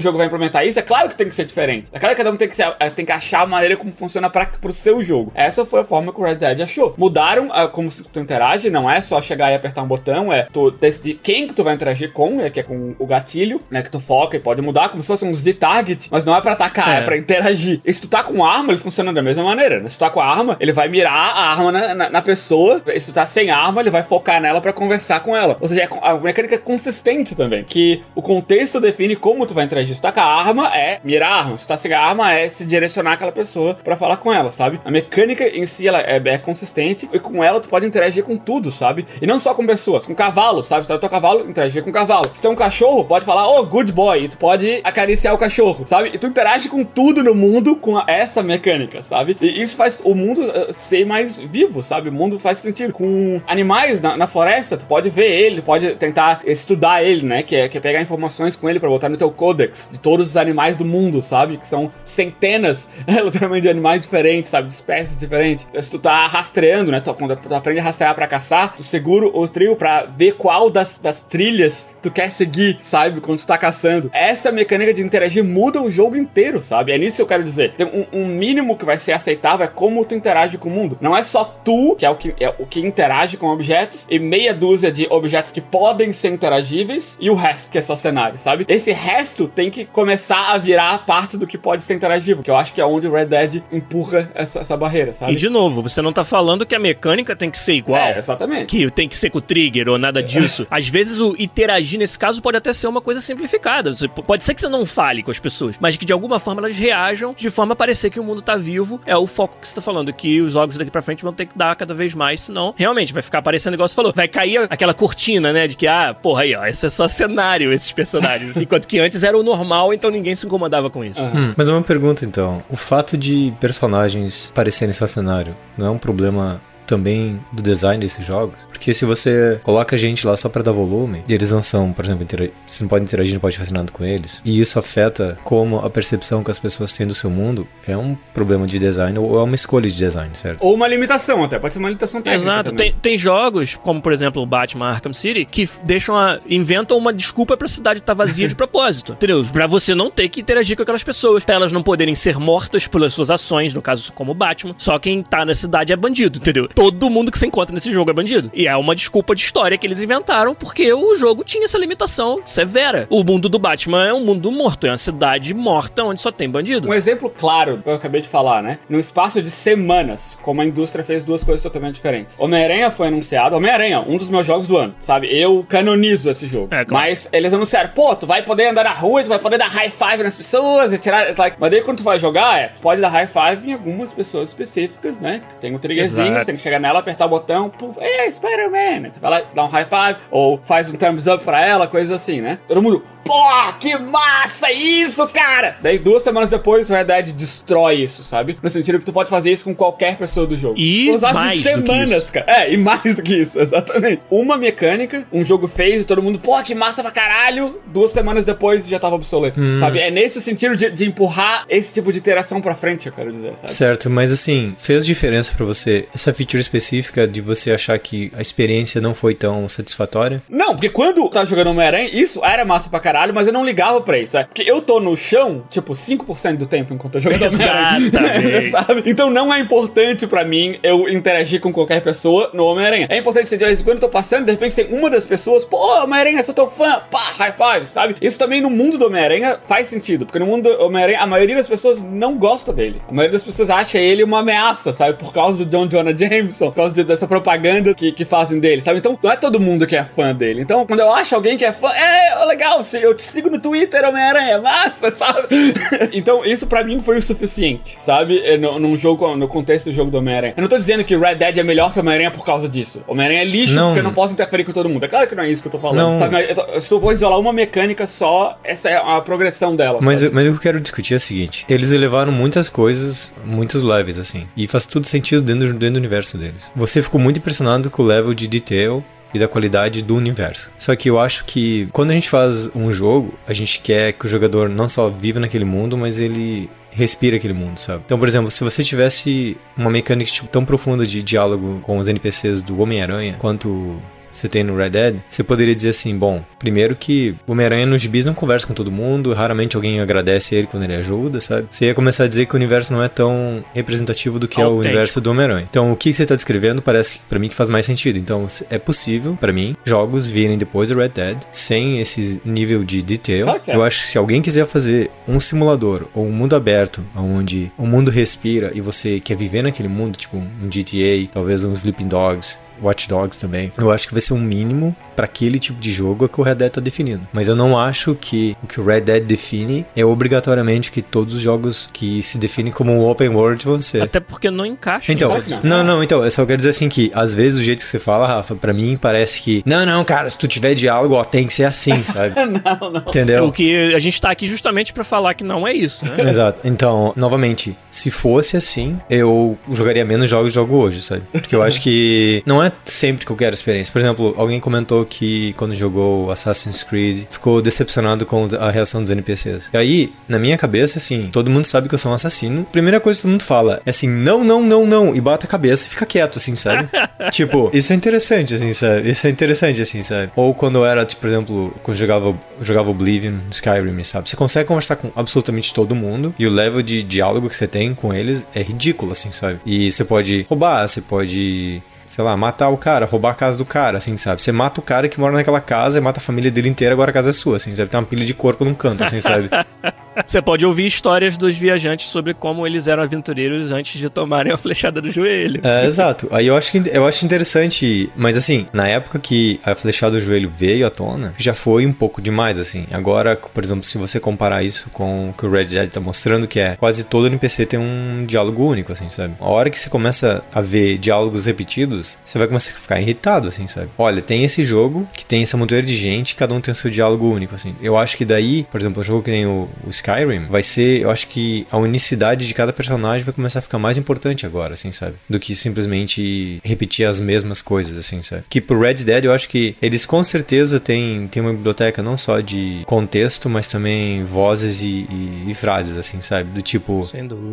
jogo vai implementar isso, é claro que tem que ser diferente. É claro que cada um tem que, ser- é, tem que achar a maneira como funciona pra, pro seu jogo. Essa foi a forma que o Red Dead achou. Mudaram ah, como tu interage, não é só chegar e apertar um botão, é tu decidir quem que tu vai interagir com, é que é com o gatilho, né? Que tu foca e pode mudar, como se fosse um Z-target, mas não é pra atacar, é, É. pra interagir. E se tu tá com arma, ele funciona da mesma maneira. né? Se tu tá com a arma, ele vai mirar a arma na, na- na pessoa. Se tu tá sem arma, ele vai focar nela pra conversar com ela. Ou seja, é a mecânica é consistente também. Que o contexto define como tu vai interagir. Se tu tá com a arma, é mirar a arma. Se tu tá sem a arma, é se direcionar aquela pessoa pra falar com ela, sabe? A mecânica em si, ela é, é consistente. E com ela, tu pode interagir com tudo, sabe? E não só com pessoas, com cavalo, sabe? Se tu tá teu cavalo, interagir com o cavalo. Se é um cachorro, pode falar, oh, good boy. E tu pode acariciar o cachorro, sabe? E tu interage com tudo no mundo com essa mecânica, sabe? E isso faz o mundo eh, ser mais vivo, sabe? O mundo faz sentido. Com animais na, na floresta, tu pode ver ele, pode tentar estudar ele, né? Que é, que é pegar informações com ele pra botar no teu codex de todos os animais do mundo, sabe? Que são centenas, literalmente, de animais diferentes, sabe? De espécies diferentes. Então, se tu tá rastreando, né? Tu, quando tu aprende a rastrear pra caçar, tu segura o trio pra ver qual das, das trilhas tu quer seguir, sabe? Quando tu tá caçando. Essa mecânica de interagir muda o jogo inteiro, sabe? É nisso que eu quero dizer. Tem um, um mínimo que vai ser aceitável é como tu interage com o mundo. Não é só tu, que é o que, é o que interage com objetos, e meia dúzia de objetos que podem ser interagíveis, e o resto, que é só cenário, sabe? Esse resto tem que começar a virar parte do que pode ser interagível, que eu acho que é onde o Red Dead empurra essa, essa barreira, sabe? E de novo, você não tá falando que a mecânica tem que ser igual. É, exatamente. Que tem que ser com o trigger ou nada disso. Às vezes o interagir nesse caso pode até ser uma coisa simplificada. Você, pode ser que você não fale com as pessoas, mas que de alguma forma elas reajam de forma a parecer que o mundo tá vivo. É o foco que você tá falando, que os jogos daqui pra frente vão ter que dar cada vez mais, senão realmente vai ficar parecendo igual você falou. Vai cair aquela cortina, né? De que, ah, porra aí, ó, isso é só cenário, esses personagens. Enquanto que antes era o normal, então ninguém se incomodava com isso. Aham. Hum, mas uma pergunta então. O fato de personagens parecerem só cenário não é um problema também do design desses jogos? Porque se você coloca gente lá só pra dar volume, e eles não são, por exemplo, você não pode interagir, não pode fazer nada com eles, e isso afeta como a percepção que as pessoas têm do seu mundo, é um problema de design ou é uma escolha de design, certo? Ou uma limitação até, pode ser uma limitação técnica Exato, tem, tem jogos, como por exemplo o Batman Arkham City, que deixam a. inventam uma desculpa pra cidade estar vazia de propósito. Entendeu? Pra você não ter que interagir com aquelas pessoas. Pra elas não poderem ser mortas pelas suas ações, no caso, como o Batman. Só quem tá na cidade é bandido, entendeu? Todo mundo que você encontra nesse jogo é bandido. E é uma desculpa de história que eles inventaram, porque o jogo tinha essa limitação severa. O mundo do Batman é um mundo morto, é uma cidade morta onde só tem bandido. Um exemplo claro do que eu acabei de falar, né? No espaço de semanas, como a indústria fez duas coisas totalmente diferentes. Homem-Aranha foi anunciado. Homem-Aranha, um dos meus jogos do ano, sabe? Eu canonizo esse jogo. É, claro. Mas eles anunciaram, pô, tu vai poder andar na rua, tu vai poder dar high five nas pessoas e tirar. Like, mas daí quando tu vai jogar, é, tu pode dar high five em algumas pessoas específicas, né? Que tem um triggerzinho, tem que chegar nela, apertar o botão, puf, ei, Spider-Man! Vai lá, dá um high five, ou faz um thumbs up pra ela, coisas assim, né? Todo mundo, pô, que massa isso, cara! Daí duas semanas depois o Red Dead destrói isso, sabe? No sentido que tu pode fazer isso com qualquer pessoa do jogo. E de mais que semanas, cara. É, e mais do que isso, exatamente. Uma mecânica, um jogo fez e todo mundo, pô, que massa pra caralho. Duas semanas depois já tava obsoleto, sabe? É nesse sentido de, de empurrar esse tipo de interação pra frente, eu quero dizer, sabe? Certo, mas assim, fez diferença pra você essa feature específica de você achar que a experiência não foi tão satisfatória? Não, porque quando eu tava jogando Homem-Aranha, isso era massa pra caralho, mas eu não ligava pra isso. É porque eu tô no chão, tipo, 5% do tempo enquanto eu jogo Homem-Aranha. Sabe? Então não é importante pra mim eu interagir com qualquer pessoa no Homem-Aranha. É importante se de vez em quando eu tô passando, de repente tem uma das pessoas, pô, Homem-Aranha, sou teu fã, pá, high five, sabe? Isso também no mundo do Homem-Aranha faz sentido, porque no mundo do Homem-Aranha a maioria das pessoas não gosta dele. A maioria das pessoas acha ele uma ameaça, sabe? Por causa do John Jonah Jameson. Jameson, por causa de- dessa propaganda que, que fazem dele, sabe? Então, não é todo mundo que é fã dele. Então, quando eu acho alguém que é fã, é legal, se- eu te sigo no Twitter, Homem-Aranha, massa, sabe? então, isso pra mim foi o suficiente, sabe? É, No, num jogo, no contexto do jogo do Homem-Aranha. Eu não tô dizendo que Red Dead é melhor que Homem-Aranha por causa disso. Homem-Aranha é lixo Não. porque eu não posso interferir com todo mundo. É claro que não é isso que eu tô falando, Não. sabe? Eu tô- se eu vou isolar uma mecânica só, essa é a progressão dela. Mas, eu- mas o que eu quero discutir é o seguinte: eles elevaram muitas coisas, muitos levels, assim. E faz tudo sentido dentro, dentro do universo deles. Você ficou muito impressionado com o level de detail e da qualidade do universo. Só que eu acho que quando a gente faz um jogo, a gente quer que o jogador não só viva naquele mundo, mas ele respira aquele mundo, sabe? Então, por exemplo, se você tivesse uma mecânica tipo, tão profunda de diálogo com os NPCs do Homem-Aranha quanto você tem no Red Dead, você poderia dizer assim, bom, primeiro que o Homem-Aranha nos gibis não conversa com todo mundo, raramente alguém agradece ele quando ele ajuda, sabe? Você ia começar a dizer que o universo não é tão representativo do que é o universo do Homem-Aranha. Então, o que você tá descrevendo parece que pra mim que faz mais sentido. Então, é possível, pra mim, jogos virem depois do Red Dead sem esse nível de detail. Que é. Eu acho que se alguém quiser fazer um simulador ou um mundo aberto, onde o mundo respira e você quer viver naquele mundo, tipo um GTA, talvez um Sleeping Dogs, Watch Dogs também, eu acho que vai ser um mínimo pra aquele tipo de jogo que o Red Dead tá definindo. Mas eu não acho que o que o Red Dead define é obrigatoriamente que todos os jogos que se definem como um open world vão ser. Até porque não encaixa. Então, que não. não, não, então, eu só quero dizer assim que, às vezes, do jeito que você fala, Rafa, pra mim parece que, não, não, cara, se tu tiver diálogo, ó, tem que ser assim, sabe? não, não. Entendeu? O que a gente tá aqui justamente pra falar que não é isso, né? Exato. Então, novamente, se fosse assim, eu jogaria menos jogos que jogo hoje, sabe? Porque eu acho que não é sempre que eu quero experiência. Por exemplo, alguém comentou que quando jogou Assassin's Creed ficou decepcionado com a reação dos NPCs. E aí, na minha cabeça, assim, todo mundo sabe que eu sou um assassino. Primeira coisa que todo mundo fala é assim: não, não, não, não. E bate a cabeça e fica quieto, assim, sabe? tipo, isso é interessante, assim, sabe? Isso é interessante, assim, sabe? Ou quando eu era, tipo, por exemplo, quando eu jogava, jogava Oblivion, Skyrim, sabe? Você consegue conversar com absolutamente todo mundo e o level de diálogo que você tem com eles é ridículo, assim, sabe? E você pode roubar, você pode. Sei lá, matar o cara, roubar a casa do cara, assim, sabe? Você mata o cara que mora naquela casa e mata a família dele inteira, agora a casa é sua, assim, sabe? Tem uma pilha de corpo num canto, assim, sabe? Você pode ouvir histórias dos viajantes sobre como eles eram aventureiros antes de tomarem a flechada do joelho. É, exato. Aí eu acho, que, eu acho interessante, mas assim, na época que a flechada do joelho veio à tona, já foi um pouco demais, assim. Agora, por exemplo, se você comparar isso com o que o Red Dead tá mostrando, que é quase todo NPC tem um diálogo único, assim, sabe? A hora que você começa a ver diálogos repetidos, você vai começar a ficar irritado, assim, sabe? Olha, tem esse jogo que tem essa montoeira de gente, cada um tem o seu diálogo único, assim. Eu acho que daí, por exemplo, um jogo que nem o, o Skyrim, vai ser, eu acho que a unicidade de cada personagem vai começar a ficar mais importante agora, assim, sabe? Do que simplesmente repetir as mesmas coisas, assim, sabe? Que pro Red Dead eu acho que eles com certeza têm, têm uma biblioteca não só de contexto, mas também vozes e, e- e frases, assim, sabe? Do tipo,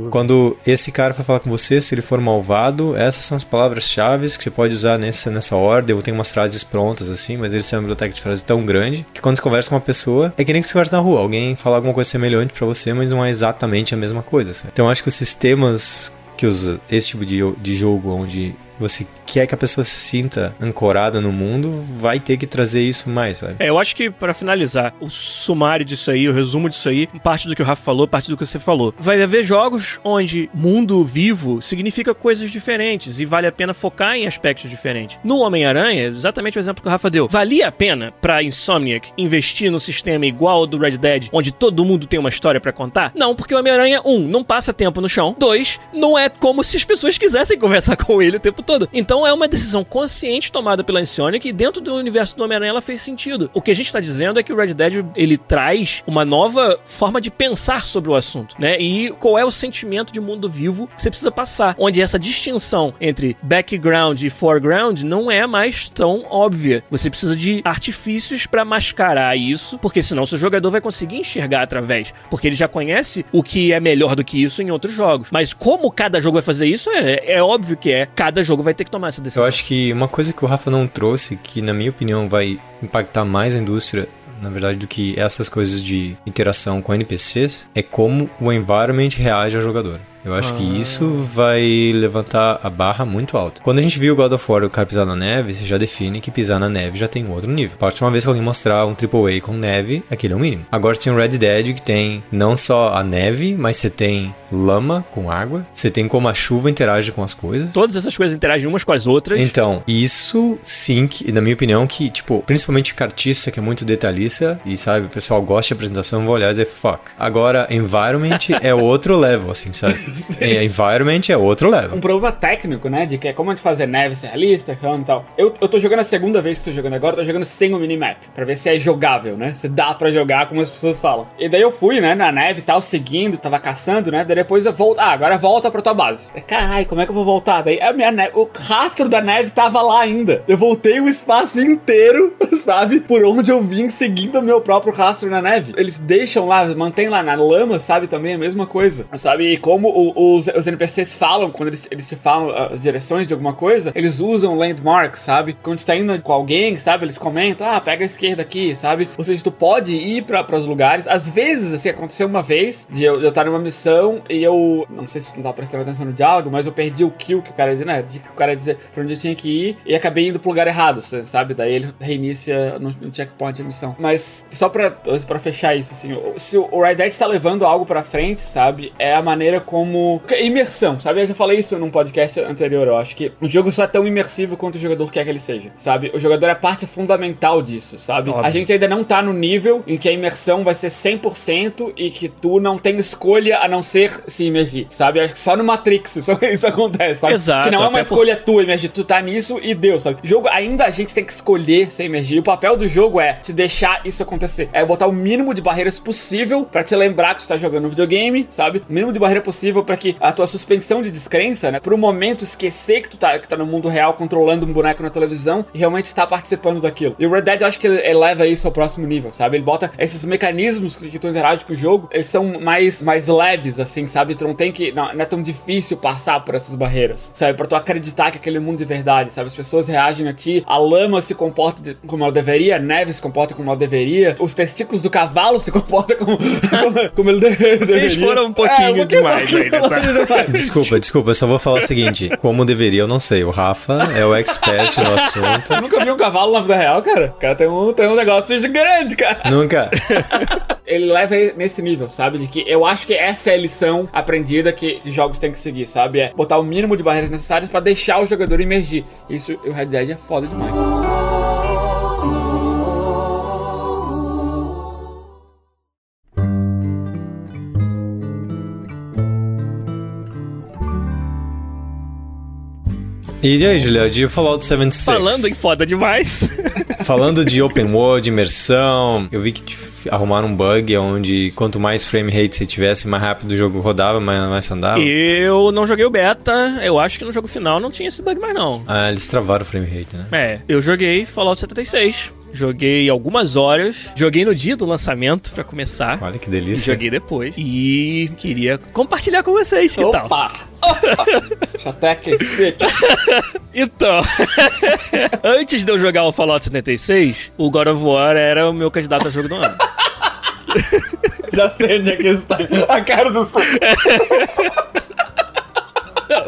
quando esse cara for falar com você, se ele for malvado, essas são as palavras-chave que você pode usar nessa, nessa ordem. Eu tenho umas frases prontas assim, mas eles têm uma biblioteca de frases tão grande que quando você conversa com uma pessoa, é que nem que você conversa na rua. Alguém fala alguma coisa semelhante pra você, mas não é exatamente a mesma coisa. sabe? Então acho que os sistemas que usa esse tipo de, de jogo onde você quer que a pessoa se sinta ancorada no mundo, vai ter que trazer isso mais, sabe? É, eu acho que pra finalizar, o sumário disso aí, o resumo disso aí, parte do que o Rafa falou, parte do que você falou. Vai haver jogos onde mundo vivo significa coisas diferentes e vale a pena focar em aspectos diferentes. No Homem-Aranha, exatamente o exemplo que o Rafa deu, valia a pena pra Insomniac investir no sistema igual ao do Red Dead, onde todo mundo tem uma história pra contar? Não, porque o Homem-Aranha, um, não passa tempo no chão, dois, não é como se as pessoas quisessem conversar com ele o tempo todo. Então é uma decisão consciente tomada pela Insomniac e dentro do universo do Homem-Aranha ela fez sentido. O que a gente tá dizendo é que o Red Dead ele traz uma nova forma de pensar sobre o assunto, né? E qual é o sentimento de mundo vivo que você precisa passar, onde essa distinção entre background e foreground não é mais tão óbvia. Você precisa de artifícios pra mascarar isso, porque senão seu jogador vai conseguir enxergar através, porque ele já conhece o que é melhor do que isso em outros jogos. Mas como cada jogo vai fazer isso, é, é óbvio que é. Cada jogo vai ter que tomar essa decisão. Eu acho que uma coisa que o Rafa não trouxe, que na minha opinião vai impactar mais a indústria, na verdade, do que essas coisas de interação com NPCs, é como o environment reage ao jogador. Eu acho que isso vai levantar a barra muito alta. Quando a gente viu o God of War o cara pisar na neve, você já define que pisar na neve já tem um outro nível. A uma vez que alguém mostrar um AAA com neve, aquele é o mínimo. Agora você tem o Red Dead que tem não só a neve, mas você tem lama com água, você tem como a chuva interage com as coisas. Todas essas coisas interagem umas com as outras. Então, isso sim, que, na minha opinião, que, tipo, principalmente cartista, que é muito detalhista, e sabe, o pessoal gosta de apresentação, vou olhar e dizer fuck. Agora, environment é outro level, assim, sabe? é, environment é outro level. Um problema técnico, né? De que é como a gente fazer neve ser realista, ramo e tal. Eu, eu tô jogando a segunda vez que tô jogando agora, tô jogando sem o minimap, pra ver se é jogável, né? Se dá pra jogar, como as pessoas falam. E daí eu fui, né, na neve e tal, seguindo, tava caçando, né? Daí depois eu volto. Ah, agora volta pra tua base. Caralho, como é que eu vou voltar? Daí a minha neve, o rastro da neve tava lá ainda. Eu voltei o espaço inteiro, sabe? Por onde eu vim seguindo o meu próprio rastro na neve. Eles deixam lá, mantém lá na lama, sabe? Também a mesma coisa, sabe? E como os, os NPCs falam, quando eles, eles te falam as direções de alguma coisa, eles usam landmarks, sabe? Quando tu tá indo com alguém, sabe? Eles comentam, ah, pega a esquerda aqui, sabe? Ou seja, tu pode ir para os lugares. Às vezes, assim, aconteceu uma vez de eu, eu estar numa missão e eu. Não sei se tu não tava prestando atenção no diálogo, mas eu perdi o kill que o cara né? De que o cara ia dizer pra onde eu tinha que ir e acabei indo pro lugar errado, sabe? Daí ele reinicia no, no checkpoint a missão. Mas só pra, pra fechar isso, assim, se o Red Dead está levando algo pra frente, sabe? É a maneira como. Imersão, sabe? Eu já falei isso num podcast anterior, eu acho que o jogo só é tão imersivo quanto o jogador quer que ele seja, sabe? O jogador é parte fundamental disso, sabe? Óbvio. A gente ainda não tá no nível em que a imersão vai ser 100% e que tu não tem escolha a não ser se imergir, sabe? Acho que só no Matrix isso, isso acontece, sabe? Exato. Que não é uma escolha por... tua imergir, tu tá nisso e deu, sabe? Jogo, ainda a gente tem que escolher ser imergir. E o papel do jogo é te deixar isso acontecer. É botar o mínimo de barreiras possível para te lembrar que tu tá jogando um videogame, sabe? O mínimo de barreira possível para que a tua suspensão de descrença, né? Por um momento esquecer que tu tá, que tá no mundo real controlando um boneco na televisão e realmente tá participando daquilo. E o Red Dead eu acho que ele eleva isso ao próximo nível, sabe? Ele bota esses mecanismos que tu interage com o jogo, eles são mais, mais leves, assim, sabe? Tu não tem que. Não, não é tão difícil passar por essas barreiras, sabe? Pra tu acreditar que aquele é mundo de verdade, sabe? As pessoas reagem a ti, a lama se comporta de, como ela deveria, a neve se comporta como ela deveria, os testículos do cavalo se comportam como, como, como ele deveria. Eles foram um pouquinho, é, um pouquinho Desculpa, desculpa, eu só vou falar o seguinte: como deveria, eu não sei. O Rafa é o expert no assunto. Eu nunca vi um cavalo na vida real, cara. O cara tem um, tem um negócio grande, cara. Nunca. ele leva nesse nível, sabe? De que eu acho que essa é a lição aprendida que jogos têm que seguir, sabe? É botar o mínimo de barreiras necessárias para deixar o jogador emergir. Isso o Red Dead é foda demais. E aí, Julia, de Fallout 76? Falando em foda demais. Falando de open world, imersão, eu vi que arrumaram um bug onde quanto mais frame rate você tivesse, mais rápido o jogo rodava, mais, mais andava. Eu não joguei o beta, eu acho que no jogo final não tinha esse bug mais não. Ah, eles travaram o frame rate, né? É, eu joguei Fallout 76. Joguei algumas horas. Joguei no dia do lançamento, para começar. Olha que delícia. joguei depois. E queria compartilhar com vocês. Que Opa! tal? Opa! Deixa até aquecer aqui. então, antes de eu jogar o Fallout 76, o God of War era o meu candidato a jogo do ano. Já sei onde é que está. A cara do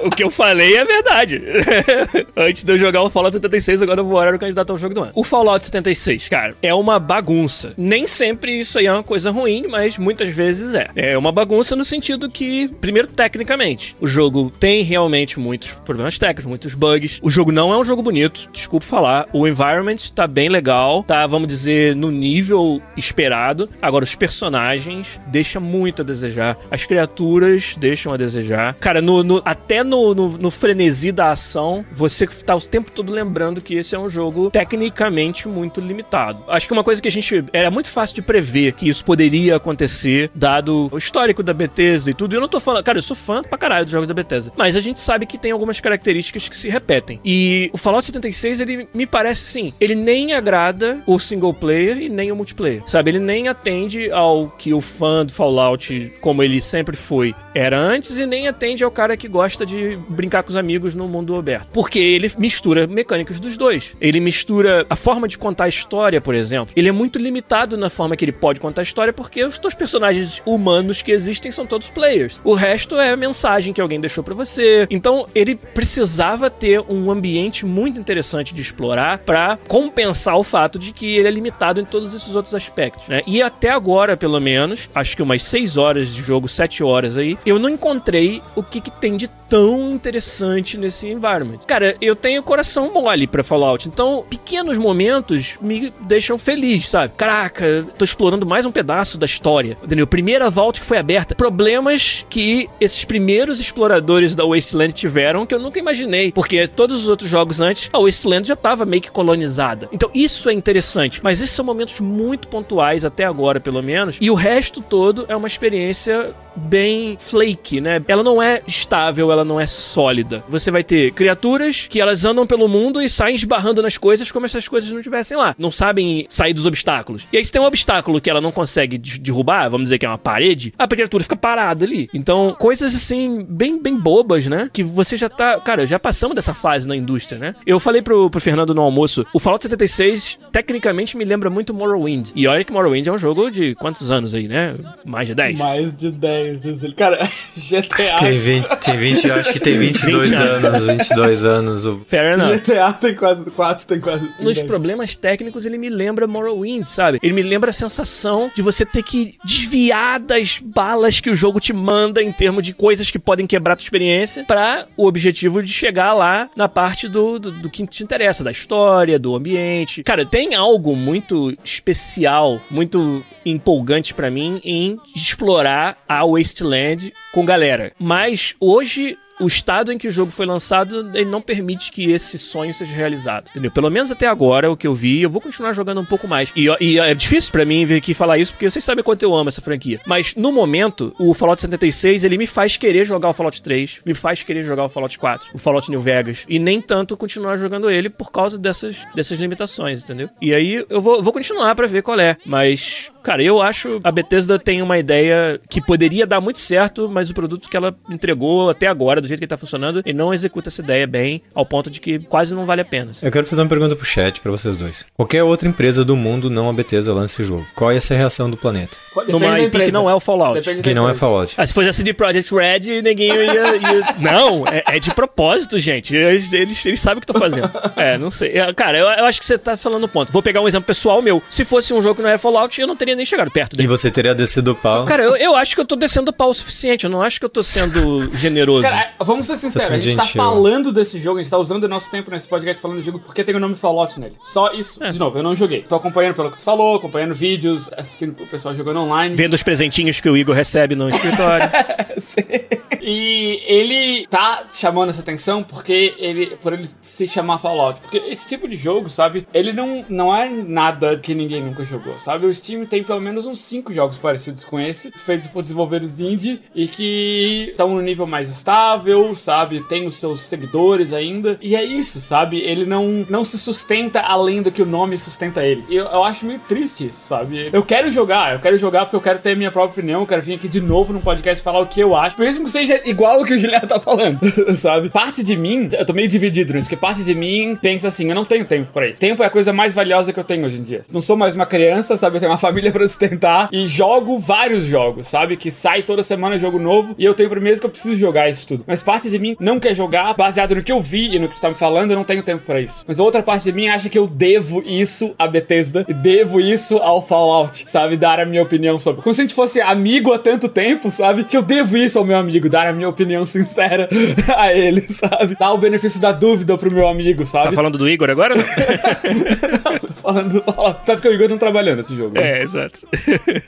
o que eu falei é verdade. Antes de eu jogar o Fallout 76, agora eu vou era o candidato ao jogo do ano. O Fallout 76, cara, é uma bagunça. Nem sempre isso aí é uma coisa ruim, mas muitas vezes é. É uma bagunça no sentido que, primeiro, tecnicamente, o jogo tem realmente muitos problemas técnicos, muitos bugs. O jogo não é um jogo bonito, desculpa falar. O environment tá bem legal, tá, vamos dizer, no nível esperado. Agora, os personagens deixam muito a desejar. As criaturas deixam a desejar. Cara, no, no até no, no, no, frenesi da ação, você tá o tempo todo lembrando que esse é um jogo tecnicamente muito limitado. Acho que uma coisa que a gente. Era muito fácil de prever que isso poderia acontecer, dado o histórico da Bethesda e tudo. E eu não tô falando. Cara, eu sou fã pra caralho dos jogos da Bethesda. Mas a gente sabe que tem algumas características que se repetem. E o Fallout 76, ele me parece sim. Ele nem agrada o single player e nem o multiplayer. Sabe? Ele nem atende ao que o fã do Fallout, como ele sempre foi, era antes, e nem atende ao cara que gosta gosta de brincar com os amigos no mundo aberto. Porque ele mistura mecânicas dos dois. Ele mistura a forma de contar a história, por exemplo. Ele é muito limitado na forma que ele pode contar a história, porque os dois personagens humanos que existem são todos players. O resto é mensagem que alguém deixou para você. Então, ele precisava ter um ambiente muito interessante de explorar para compensar o fato de que ele é limitado em todos esses outros aspectos, né? E até agora, pelo menos, acho que umas 6 horas de jogo, 7 horas aí, eu não encontrei o que, que tem de tão interessante nesse environment. Cara, eu tenho coração mole pra Fallout, então pequenos momentos me deixam feliz, sabe? Caraca, tô explorando mais um pedaço da história. Entendeu? Primeira volta que foi aberta. Problemas que esses primeiros exploradores da Wasteland tiveram que eu nunca imaginei, porque todos os outros jogos antes, a Wasteland já tava meio que colonizada. Então isso é interessante, mas esses são momentos muito pontuais até agora, pelo menos, e o resto todo é uma experiência bem flake, né? Ela não é estável, ela não é sólida. Você vai ter criaturas que elas andam pelo mundo e saem esbarrando nas coisas como se as coisas não estivessem lá. Não sabem sair dos obstáculos. E aí se tem um obstáculo que ela não consegue derrubar, vamos dizer que é uma parede, a criatura fica parada ali. Então, coisas assim, bem, bem bobas, né? Que você já tá... Cara, já passamos dessa fase na indústria, né? Eu falei pro, pro Fernando no almoço, o Fallout 76 tecnicamente me lembra muito Morrowind. E olha que Morrowind é um jogo de quantos anos aí, né? Mais de 10? Mais de 10 diz ele. Cara, GTA. Tem 20, tem 20, acho que tem 22 20 anos, 22 anos. O... Fair enough. GTA tem quase 4, tem quase. Nos 10. problemas técnicos, ele me lembra Morrowind, sabe? Ele me lembra a sensação de você ter que desviar das balas que o jogo te manda em termos de coisas que podem quebrar tua experiência para o objetivo de chegar lá na parte do, do, do que te interessa, da história, do ambiente. Cara, tem algo muito especial, muito empolgante para mim em explorar a Wasteland com galera. Mas hoje o estado em que o jogo foi lançado, ele não permite que esse sonho seja realizado. Entendeu? Pelo menos até agora, o que eu vi, eu vou continuar jogando um pouco mais. E, e é difícil para mim vir aqui falar isso, porque vocês sabem quanto eu amo essa franquia. Mas no momento, o Fallout 76, ele me faz querer jogar o Fallout 3, me faz querer jogar o Fallout 4, o Fallout New Vegas. E nem tanto continuar jogando ele por causa dessas, dessas limitações, entendeu? E aí eu vou, vou continuar para ver qual é. Mas, cara, eu acho a Bethesda tem uma ideia que poderia dar muito certo, mas o produto que ela entregou até agora, do jeito que ele tá funcionando, ele não executa essa ideia bem, ao ponto de que quase não vale a pena. assim. Eu quero fazer uma pergunta pro chat pra vocês dois. Qualquer outra empresa do mundo, não a Bethesda, lança esse jogo. Qual ia ser a reação do planeta? Depende Numa IP que não é o Fallout. Depende Que não é. Fallout. Ah, se fosse a CD Projekt Red, ninguém ia. ia- Não, é, é de propósito, gente. Eles, eles, eles sabem o que estão fazendo. É, não sei. É, Cara, eu, eu acho que você tá falando o ponto. Vou pegar um exemplo pessoal meu. Se fosse um jogo que não era Fallout, eu não teria nem chegado perto E dele. você teria descido o pau. Cara, eu, eu acho que eu tô descendo o pau o suficiente. Eu não acho que eu tô sendo generoso. Cara, vamos ser sinceros, a gente tá falando desse jogo, a gente tá usando o nosso tempo nesse podcast falando do jogo porque tem o nome Fallout nele. Só isso. É. De novo, eu não joguei. Tô acompanhando pelo que tu falou, acompanhando vídeos, assistindo o pessoal jogando online. Vendo os presentinhos que o Igor recebe no escritório. E ele tá chamando essa atenção porque ele, por ele se chamar Fallout. Porque esse tipo de jogo, sabe? Ele não, não é nada que ninguém nunca jogou, sabe? O Steam tem pelo menos uns 5 jogos parecidos com esse, feitos por desenvolvedores indie e que estão no nível mais estável, sabe? Tem os seus seguidores ainda. E é isso, sabe? Ele não, não se sustenta além do que o nome sustenta ele. Eu, eu acho meio triste isso, sabe? Eu quero jogar, eu quero jogar porque eu quero ter minha própria opinião, eu quero vir aqui de novo num podcast falar o que eu acho, mesmo que seja igual o que o Juliano tá falando, sabe? Parte de mim, eu tô meio dividido nisso, que parte de mim pensa assim, eu não tenho tempo pra isso. Tempo é a coisa mais valiosa que eu tenho hoje em dia. Não sou mais uma criança, sabe? Eu tenho uma família pra sustentar e jogo vários jogos, sabe? Que sai toda semana jogo novo e eu tenho primeiro que eu preciso jogar isso tudo. Mas parte de mim não quer jogar baseado no que eu vi e no que tu tá me falando, eu não tenho tempo pra isso. Mas outra parte de mim acha que eu devo isso a Bethesda e devo isso ao Fallout, sabe? Dar a minha opinião sobre. Como se a gente fosse amigo há tanto tempo, sabe? Que eu devo isso ao meu amigo, dar a minha opinião sincera a ele, sabe? Dar o benefício da dúvida pro meu amigo, sabe? Tá falando do Igor agora? Não? Tô falando do Fallout. Sabe porque o Igor não trabalhando nesse jogo. né? é, exato.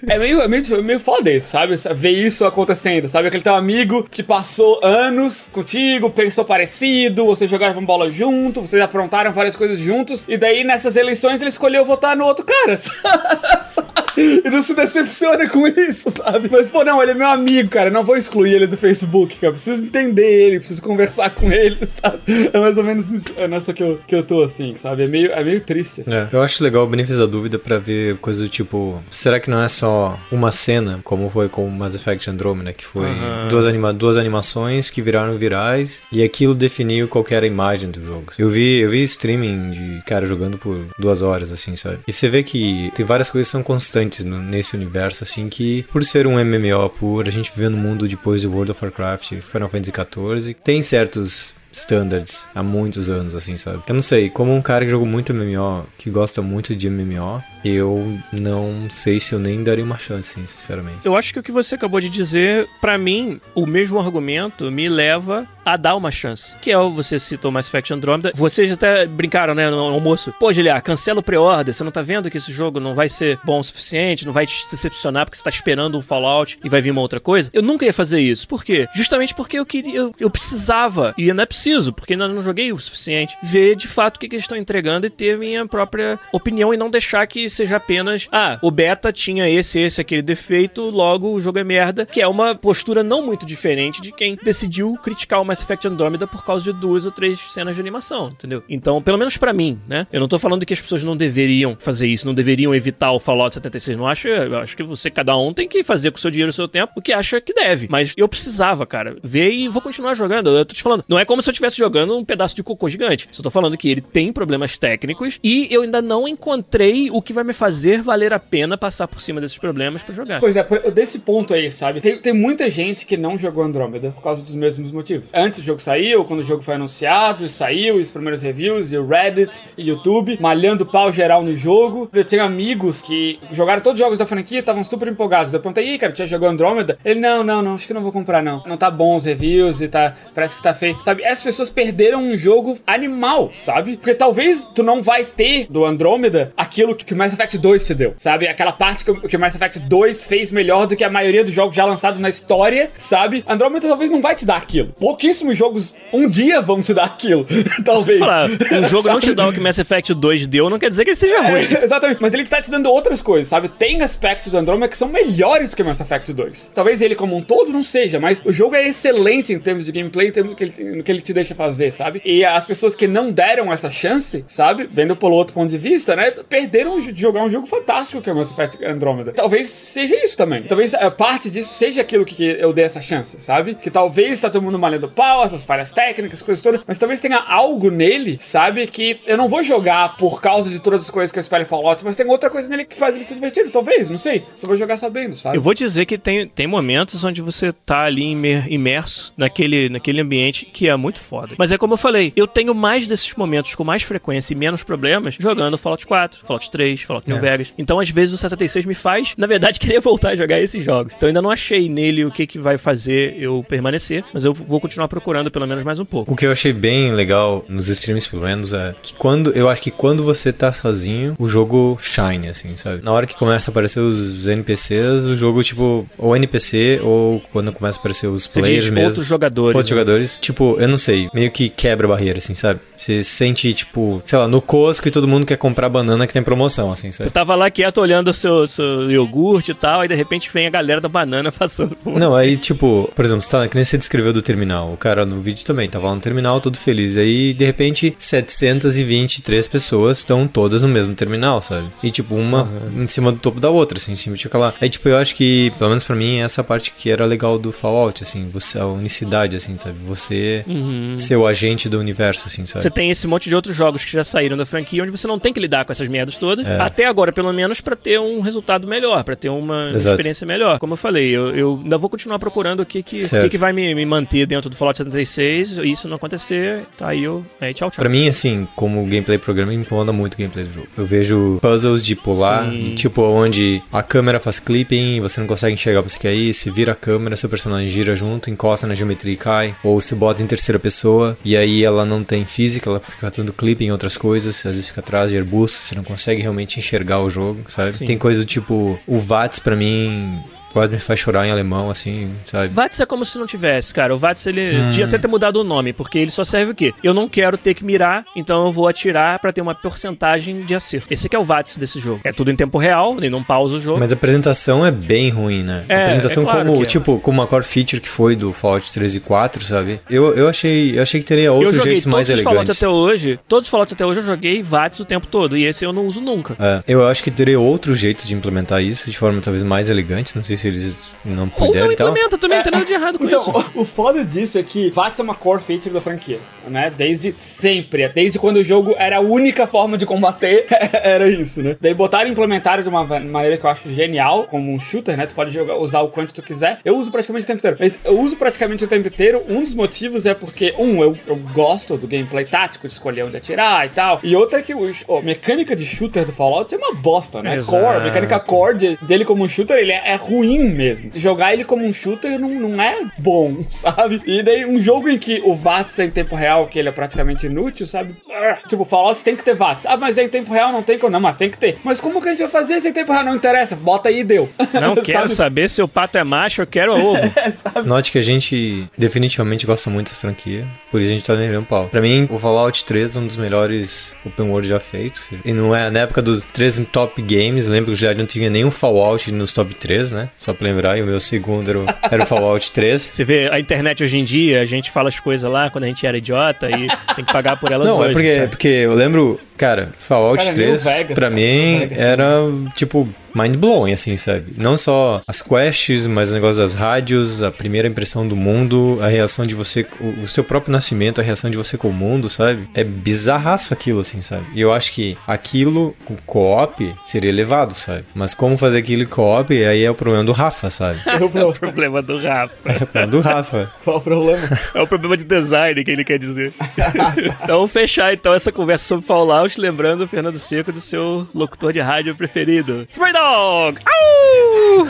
É meio, é meio, é meio foda isso, sabe? Ver isso acontecendo, sabe? Aquele teu amigo que passou anos contigo, pensou parecido, vocês jogaram bola junto, vocês aprontaram várias coisas juntos, e daí nessas eleições ele escolheu votar no outro cara, sabe? e não se decepciona com isso, sabe? Mas, pô, não, ele é meu amigo, cara. Eu não vou excluir ele do Facebook, cara. Eu preciso entender ele, preciso conversar com ele, sabe? É mais ou menos isso, é nessa que eu, que eu tô, assim, sabe? É meio, é meio triste, assim. É, eu acho legal o benefício da dúvida pra ver coisa do tipo, será que não é só uma cena, como foi com Mass Effect Andromeda, que foi Aham. duas, anima duas animações que viraram virais e aquilo definiu qual que era a imagem do jogo. Eu vi, eu vi streaming de cara jogando por duas horas, assim, sabe? E você vê que tem várias coisas que são constantes no- nesse universo, assim, que por ser um MMO, por a gente viver no mundo depois de World of Warcraft, Final Fantasy XIV, tem certos standards há muitos anos, assim, sabe? Eu não sei, como um cara que jogou muito MMO, que gosta muito de MMO, eu não sei se eu nem daria uma chance, assim, sinceramente. Eu acho que o que você acabou de dizer, pra mim, o mesmo argumento me leva a dar uma chance. Que é o você citou Mass Effect Andromeda. Vocês até brincaram, né, no almoço. Pô, Giliar, cancela o pre-order. Você não tá vendo que esse jogo não vai ser bom o suficiente, não vai te decepcionar porque você tá esperando um Fallout e vai vir uma outra coisa? Eu nunca ia fazer isso. Por quê? Justamente porque eu queria, eu, eu precisava, e não é preciso, porque ainda não joguei o suficiente, ver de fato o que, que eles estão entregando e ter minha própria opinião e não deixar que seja apenas, ah, o beta tinha esse, esse, aquele defeito, logo o jogo é merda, que é uma postura não muito diferente de quem decidiu criticar o Mass Effect Andromeda por causa de duas ou três cenas de animação, entendeu? Então, pelo menos pra mim, né? Eu não tô falando que as pessoas não deveriam fazer isso, não deveriam evitar o Fallout 76, não acho, eu acho que você, cada um tem que fazer com o seu dinheiro o seu tempo o que acha que deve, mas eu precisava, cara, ver e vou continuar jogando, eu tô te falando, não é como se eu estivesse jogando um pedaço de cocô gigante, só tô falando que ele tem problemas técnicos e eu ainda não encontrei o que vai me fazer valer a pena passar por cima desses problemas pra jogar. Pois é, desse ponto aí, sabe? Tem, tem muita gente que não jogou Andromeda por causa dos mesmos motivos. Antes o jogo saiu, quando o jogo foi anunciado, e saiu, e os primeiros reviews, e o Reddit, e YouTube, malhando pau geral no jogo. Eu tenho amigos que jogaram todos os jogos da franquia estavam super empolgados. Eu perguntei, Ih, cara, já jogou Andromeda? Ele, não, não, não, acho que não vou comprar, não. Não tá bom os reviews e tá. Parece que tá feio. Sabe? Essas pessoas perderam um jogo animal, sabe? Porque talvez tu não vai ter do Andromeda aquilo que o Mass Effect 2 te deu, sabe? Aquela parte que o, Mass Effect 2 fez melhor do que a maioria dos jogos já lançados na história, sabe? Andromeda talvez não vai te dar aquilo. Pouquíssimos jogos um dia vão te dar aquilo, talvez. Falar, um jogo não te dá o que Mass Effect 2 deu, não quer dizer que ele seja ruim. É, exatamente, mas ele tá te dando outras coisas, sabe? Tem aspectos do Andromeda que são melhores que o Mass Effect 2. Talvez ele como um todo não seja, mas o jogo é excelente em termos de gameplay, em termos que ele, no que ele te deixa fazer, sabe? E as pessoas que não deram essa chance, sabe? Vendo pelo outro ponto de vista, né? Perderam de jogar um jogo fantástico que é o Mass Effect Andromeda. Talvez seja isso também. Talvez a parte disso seja aquilo que eu dei essa chance, sabe? Que talvez tá todo mundo malhando pau, essas falhas técnicas, coisas todas, mas talvez tenha algo nele, sabe? Que eu não vou jogar por causa de todas as coisas que eu espero em Fallout, mas tem outra coisa nele que faz ele ser divertido, talvez, não sei. Só vou jogar sabendo, sabe? Eu vou dizer que tem, tem momentos onde você tá ali imer- imerso naquele, naquele ambiente que é muito foda. Mas é como eu falei, eu tenho mais desses momentos com mais frequência e menos problemas jogando Fallout 4, Fallout 3, Fallout New É. Vegas. Então, às vezes, o 76 me faz, na verdade, querer voltar a jogar esses jogos. Então, ainda não achei nele o que, que vai fazer eu permanecer, mas eu vou continuar procurando pelo menos mais um pouco. O que eu achei bem legal nos streams, pelo menos, é que quando eu acho que quando você tá sozinho, o jogo shine, assim, sabe? Na hora que começa a aparecer os NPCs, o jogo, tipo, ou NPC, ou quando começa a aparecer os players mesmo. outros jogadores. Outros né? jogadores, tipo, eu não sei, meio que quebra a barreira, assim, sabe? Você sente, tipo, sei lá, no Costco e todo mundo quer comprar banana que tem promoção, assim, Você sabe? tava lá quieto olhando o seu, seu iogurte e tal, aí de repente vem a galera da banana passando por Não, você. aí, tipo, por exemplo, você tá, que nem você descreveu do terminal. O cara no vídeo também tava lá no terminal, todo feliz. Aí, de repente, 723 pessoas estão todas no mesmo terminal, sabe? E, tipo, uma em cima do topo da outra, assim, em cima de lá. Aí, tipo, eu acho que, pelo menos pra mim, essa parte que era legal do Fallout, assim, você, a unicidade, assim, sabe? Você Uhum. ser o agente do universo, assim, sabe? Você tem esse monte de outros jogos que já saíram da franquia onde você não tem que lidar com essas merdas todas, É. até agora, pelo menos, pra ter um resultado melhor, pra ter uma Exato. experiência melhor. Como eu falei, eu, eu ainda vou continuar procurando o que que, que, que vai me, me manter dentro do Fallout 76, e isso não acontecer, tá aí eu. Aí, tchau, tchau. Pra mim, assim, como gameplay programa, me incomoda muito o gameplay do jogo. Eu vejo puzzles de pular, e, tipo, onde a câmera faz clipping, você não consegue enxergar pra você quer ir, se vira a câmera, seu personagem gira junto, encosta na geometria e cai, ou se bota em terceira pessoa, e aí ela não tem física, ela fica dando clipping em outras coisas, às vezes fica atrás de arbustos, você não consegue realmente enxergar o jogo, sabe? Sim. Tem coisa do tipo, o VATS pra mim quase me faz chorar em alemão, assim, sabe? VATS é como se não tivesse, cara. O VATS, ele Hum. devia até ter mudado o nome, porque ele só serve o quê? Eu não quero ter que mirar, então eu vou atirar pra ter uma porcentagem de acerto. Esse que é o VATS desse jogo. É tudo em tempo real, nem não pausa o jogo. Mas a apresentação é bem ruim, né? É, a apresentação é claro como, é. tipo, como uma core feature que foi do Fallout 3 e 4, sabe? Eu, eu achei, eu achei que teria eu outros joguei jeitos todos mais os Fallout elegantes. até hoje. Todos os Fallout até hoje eu joguei VATS o tempo todo. E esse eu não uso nunca. É, eu acho que teria outro jeito de implementar isso de forma talvez mais elegante. Não sei se eles não Ou puderam não tal. implementa também, não tem nada de errado com Então, isso. o, o foda disso é que VATS é uma core feature da franquia, né? Desde sempre, desde quando o jogo era a única forma de combater, era isso, né? Daí botaram e implementaram de uma maneira que eu acho genial, como um shooter, né? Tu pode jogar, usar o quanto tu quiser. Eu uso praticamente o tempo inteiro. Mas eu uso praticamente o tempo inteiro. Um dos motivos é porque, um, eu, eu gosto do gameplay tático, de escolher onde atirar e tal. E outra é que o, a mecânica de shooter do Fallout é uma bosta, né? Exato. Core, a mecânica core de- dele como um shooter, ele é, é ruim mesmo. Jogar ele como um shooter não, não é bom, sabe? E daí um jogo em que o VATS é em tempo real, que ele é praticamente inútil, sabe? Ah, Tipo, Fallout tem que ter VATS. Ah, mas é em tempo real, não tem como. Não, mas tem que ter. Mas como que a gente vai fazer se em tempo real não interessa? Bota aí e deu. Não quero Sabe? saber se o pato é macho, eu quero ovo. É, sabe? Note que a gente definitivamente gosta muito dessa franquia, por isso a gente tá um pau. Pra mim, o Fallout 3 é um dos melhores open world já feitos. E não é na época dos três top games, lembro que o Jared não tinha nenhum Fallout nos top 3, né? Só pra lembrar, e o meu segundo era o, era o Fallout 3. Você vê a internet hoje em dia, a gente fala as coisas lá quando a gente era idiota e tem que pagar por elas Não, hoje. é porque, sabe? porque eu lembro, cara, Fallout Cara, 3, New Vegas, pra cara, mim, Vegas. era, tipo, mind-blowing, assim, sabe? Não só as quests, mas o negócio das rádios, a primeira impressão do mundo, a reação de você, o, o seu próprio nascimento, a reação de você com o mundo, sabe? É bizarraço aquilo, assim, sabe? E eu acho que aquilo com co-op seria elevado, sabe? Mas como fazer aquilo em co-op, aí é o problema do Rafa, sabe? O É o problema? problema do Rafa. É o problema do Rafa. Qual o problema? É o problema de design que ele quer dizer. então, vamos fechar então essa conversa sobre Fallout, lembrando o Fernando Seco do seu locutor de rádio preferido. Three Dog! Au!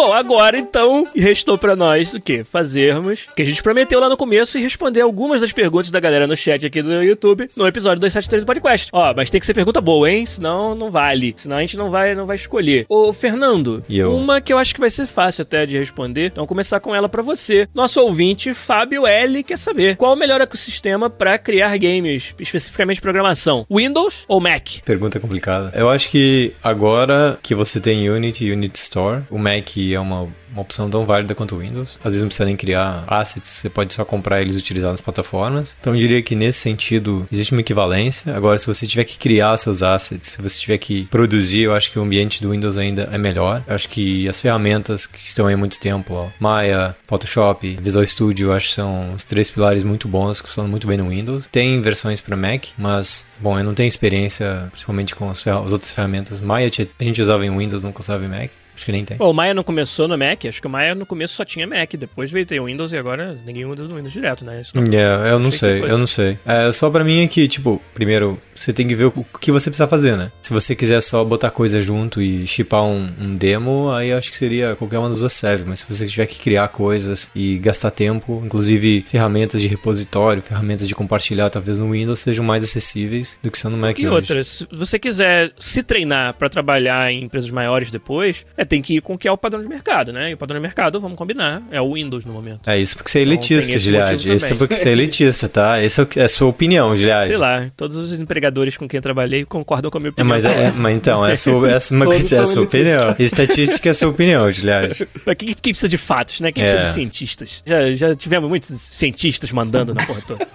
Bom, agora então restou pra nós o quê? Fazermos o que a gente prometeu lá no começo e responder algumas das perguntas da galera no chat aqui do YouTube no episódio 273 do podcast. Ó, mas tem que ser pergunta boa, hein? Senão não vale. Senão a gente não vai, não vai escolher. Ô, Fernando, E eu? uma que eu acho que vai ser fácil até de responder. Então, começar com ela pra você. Nosso ouvinte, Fábio L, quer saber qual o melhor ecossistema pra criar games, especificamente programação? Windows ou Mac? Pergunta complicada. Eu acho que agora que você tem Unity e Unity Store, o Mac é uma, uma opção tão válida quanto o Windows. Às vezes não precisa nem criar assets, você pode só comprar eles e utilizar nas plataformas. Então eu diria que nesse sentido existe uma equivalência. Agora, se você tiver que criar seus assets, se você tiver que produzir, eu acho que o ambiente do Windows ainda é melhor. Eu acho que as ferramentas que estão aí há muito tempo, ó, Maya, Photoshop, Visual Studio, eu acho que são os três pilares muito bons que funcionam muito bem no Windows. Tem versões para Mac, mas, bom, eu não tenho experiência, principalmente com as, as outras ferramentas. Maya a gente usava em Windows, não usava em Mac. Acho que nem tem. Bom, o Maya não começou no Mac, acho que o Maya no começo só tinha Mac, depois veio ter o Windows e agora ninguém usa no Windows direto, né? Isso não- É, eu não sei, eu não sei. É, só pra mim é que, tipo, primeiro, você tem que ver o que você precisa fazer, né? Se você quiser só botar coisa junto e chipar um, um demo, aí acho que seria qualquer uma das duas serve. Mas se você tiver que criar coisas e gastar tempo, inclusive ferramentas de repositório, ferramentas de compartilhar, talvez no Windows sejam mais acessíveis do que são no Mac E hoje. outra, se você quiser se treinar pra trabalhar em empresas maiores depois, é, tem que ir com o que é o padrão de mercado, né? E o padrão de mercado, vamos combinar, é o Windows no momento. É isso porque você é Então, elitista, Giliard. motivo Esse é porque você é elitista, tá? Essa é é a sua opinião, Giliard. Sei lá, todos os empregadores com quem eu trabalhei concordam com a minha É, opinião. mas, é, mas então, é a sua, é sua, é são sua opinião. Estatística é a sua opinião, Giliard. Mas quem, quem precisa de fatos, né? Quem É. precisa de cientistas? Já, já tivemos muitos cientistas mandando na porra toda.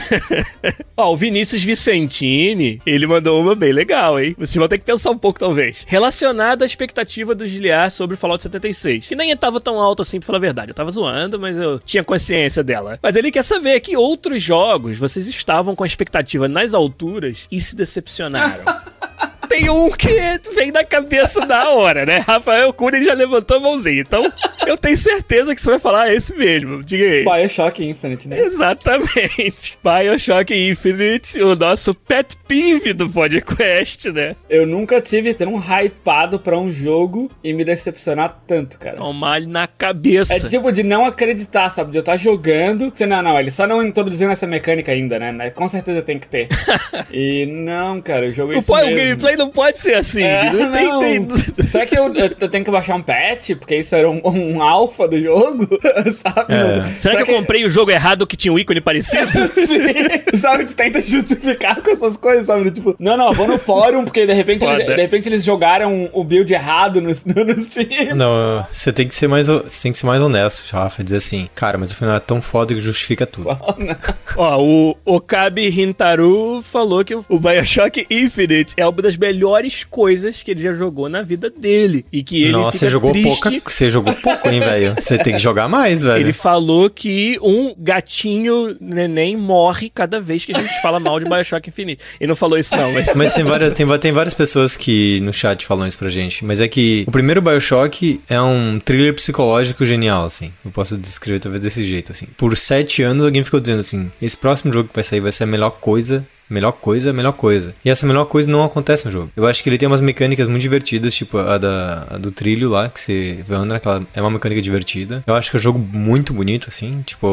Ó, o Vinícius Vicentini, ele mandou uma bem legal, hein? Vocês vão ter que pensar um pouco, talvez. Relacionada à expectativa do Giliar sobre o Fallout 76. Que nem tava tão alto assim, pra falar a verdade. Eu tava zoando, mas eu tinha consciência dela. Mas ele quer saber que outros jogos vocês estavam com a expectativa nas alturas e se decepcionaram. Tem um que vem na cabeça da hora, né? Rafael Cunha já levantou a mãozinha. Então, Eu tenho certeza que você vai falar esse mesmo. Diga aí. Bioshock Infinite, né? Exatamente. Bioshock Infinite, o nosso pet peeve do podcast, né? Eu nunca tive tão hypado pra um jogo e me decepcionar tanto, cara. Tomar ele na cabeça. É tipo de não acreditar, sabe? De eu estar jogando. Você, não, não, ele só não introduziu essa mecânica ainda, né? né? Com certeza tem que ter. e não, cara, o jogo é o, isso pô, o mesmo. Não pode ser assim. É, não tem, não. tem- Será que eu, eu, tenho que baixar um patch? Porque isso era um, um alfa do jogo? sabe? É. Será, que eu comprei o jogo errado que tinha um ícone parecido? Sim, sabe? Tu tenta justificar com essas coisas, sabe? Tipo, não, não, vou no fórum, porque de repente, eles, de repente eles jogaram o build errado no, no, no Steam. Não, você tem que ser mais, você tem que ser mais honesto, Rafa, dizer assim, cara, mas o final é tão foda que justifica tudo. Ó, o Okabe Hintaru falou que o Bioshock Infinite é uma das melhores coisas que ele já jogou na vida dele. E que ele Nossa, você jogou triste. pouca, você jogou pouco, hein, velho? Você tem que jogar mais, velho. Ele falou que um gatinho neném morre cada vez que a gente fala mal de Bioshock Infinite. Ele não falou isso, não, mas. Mas tem várias, tem, tem várias pessoas que no chat falam isso pra gente. Mas é que o primeiro Bioshock é um thriller psicológico genial, assim. Eu posso descrever talvez desse jeito, assim. Por sete anos alguém ficou dizendo assim: esse próximo jogo que vai sair vai ser a melhor coisa. Melhor coisa, melhor coisa. E essa melhor coisa não acontece no jogo. Eu acho que ele tem umas mecânicas muito divertidas, tipo a, da, a do trilho lá, que você anda, aquela é uma mecânica divertida. Eu acho que é um jogo muito bonito, assim. Tipo,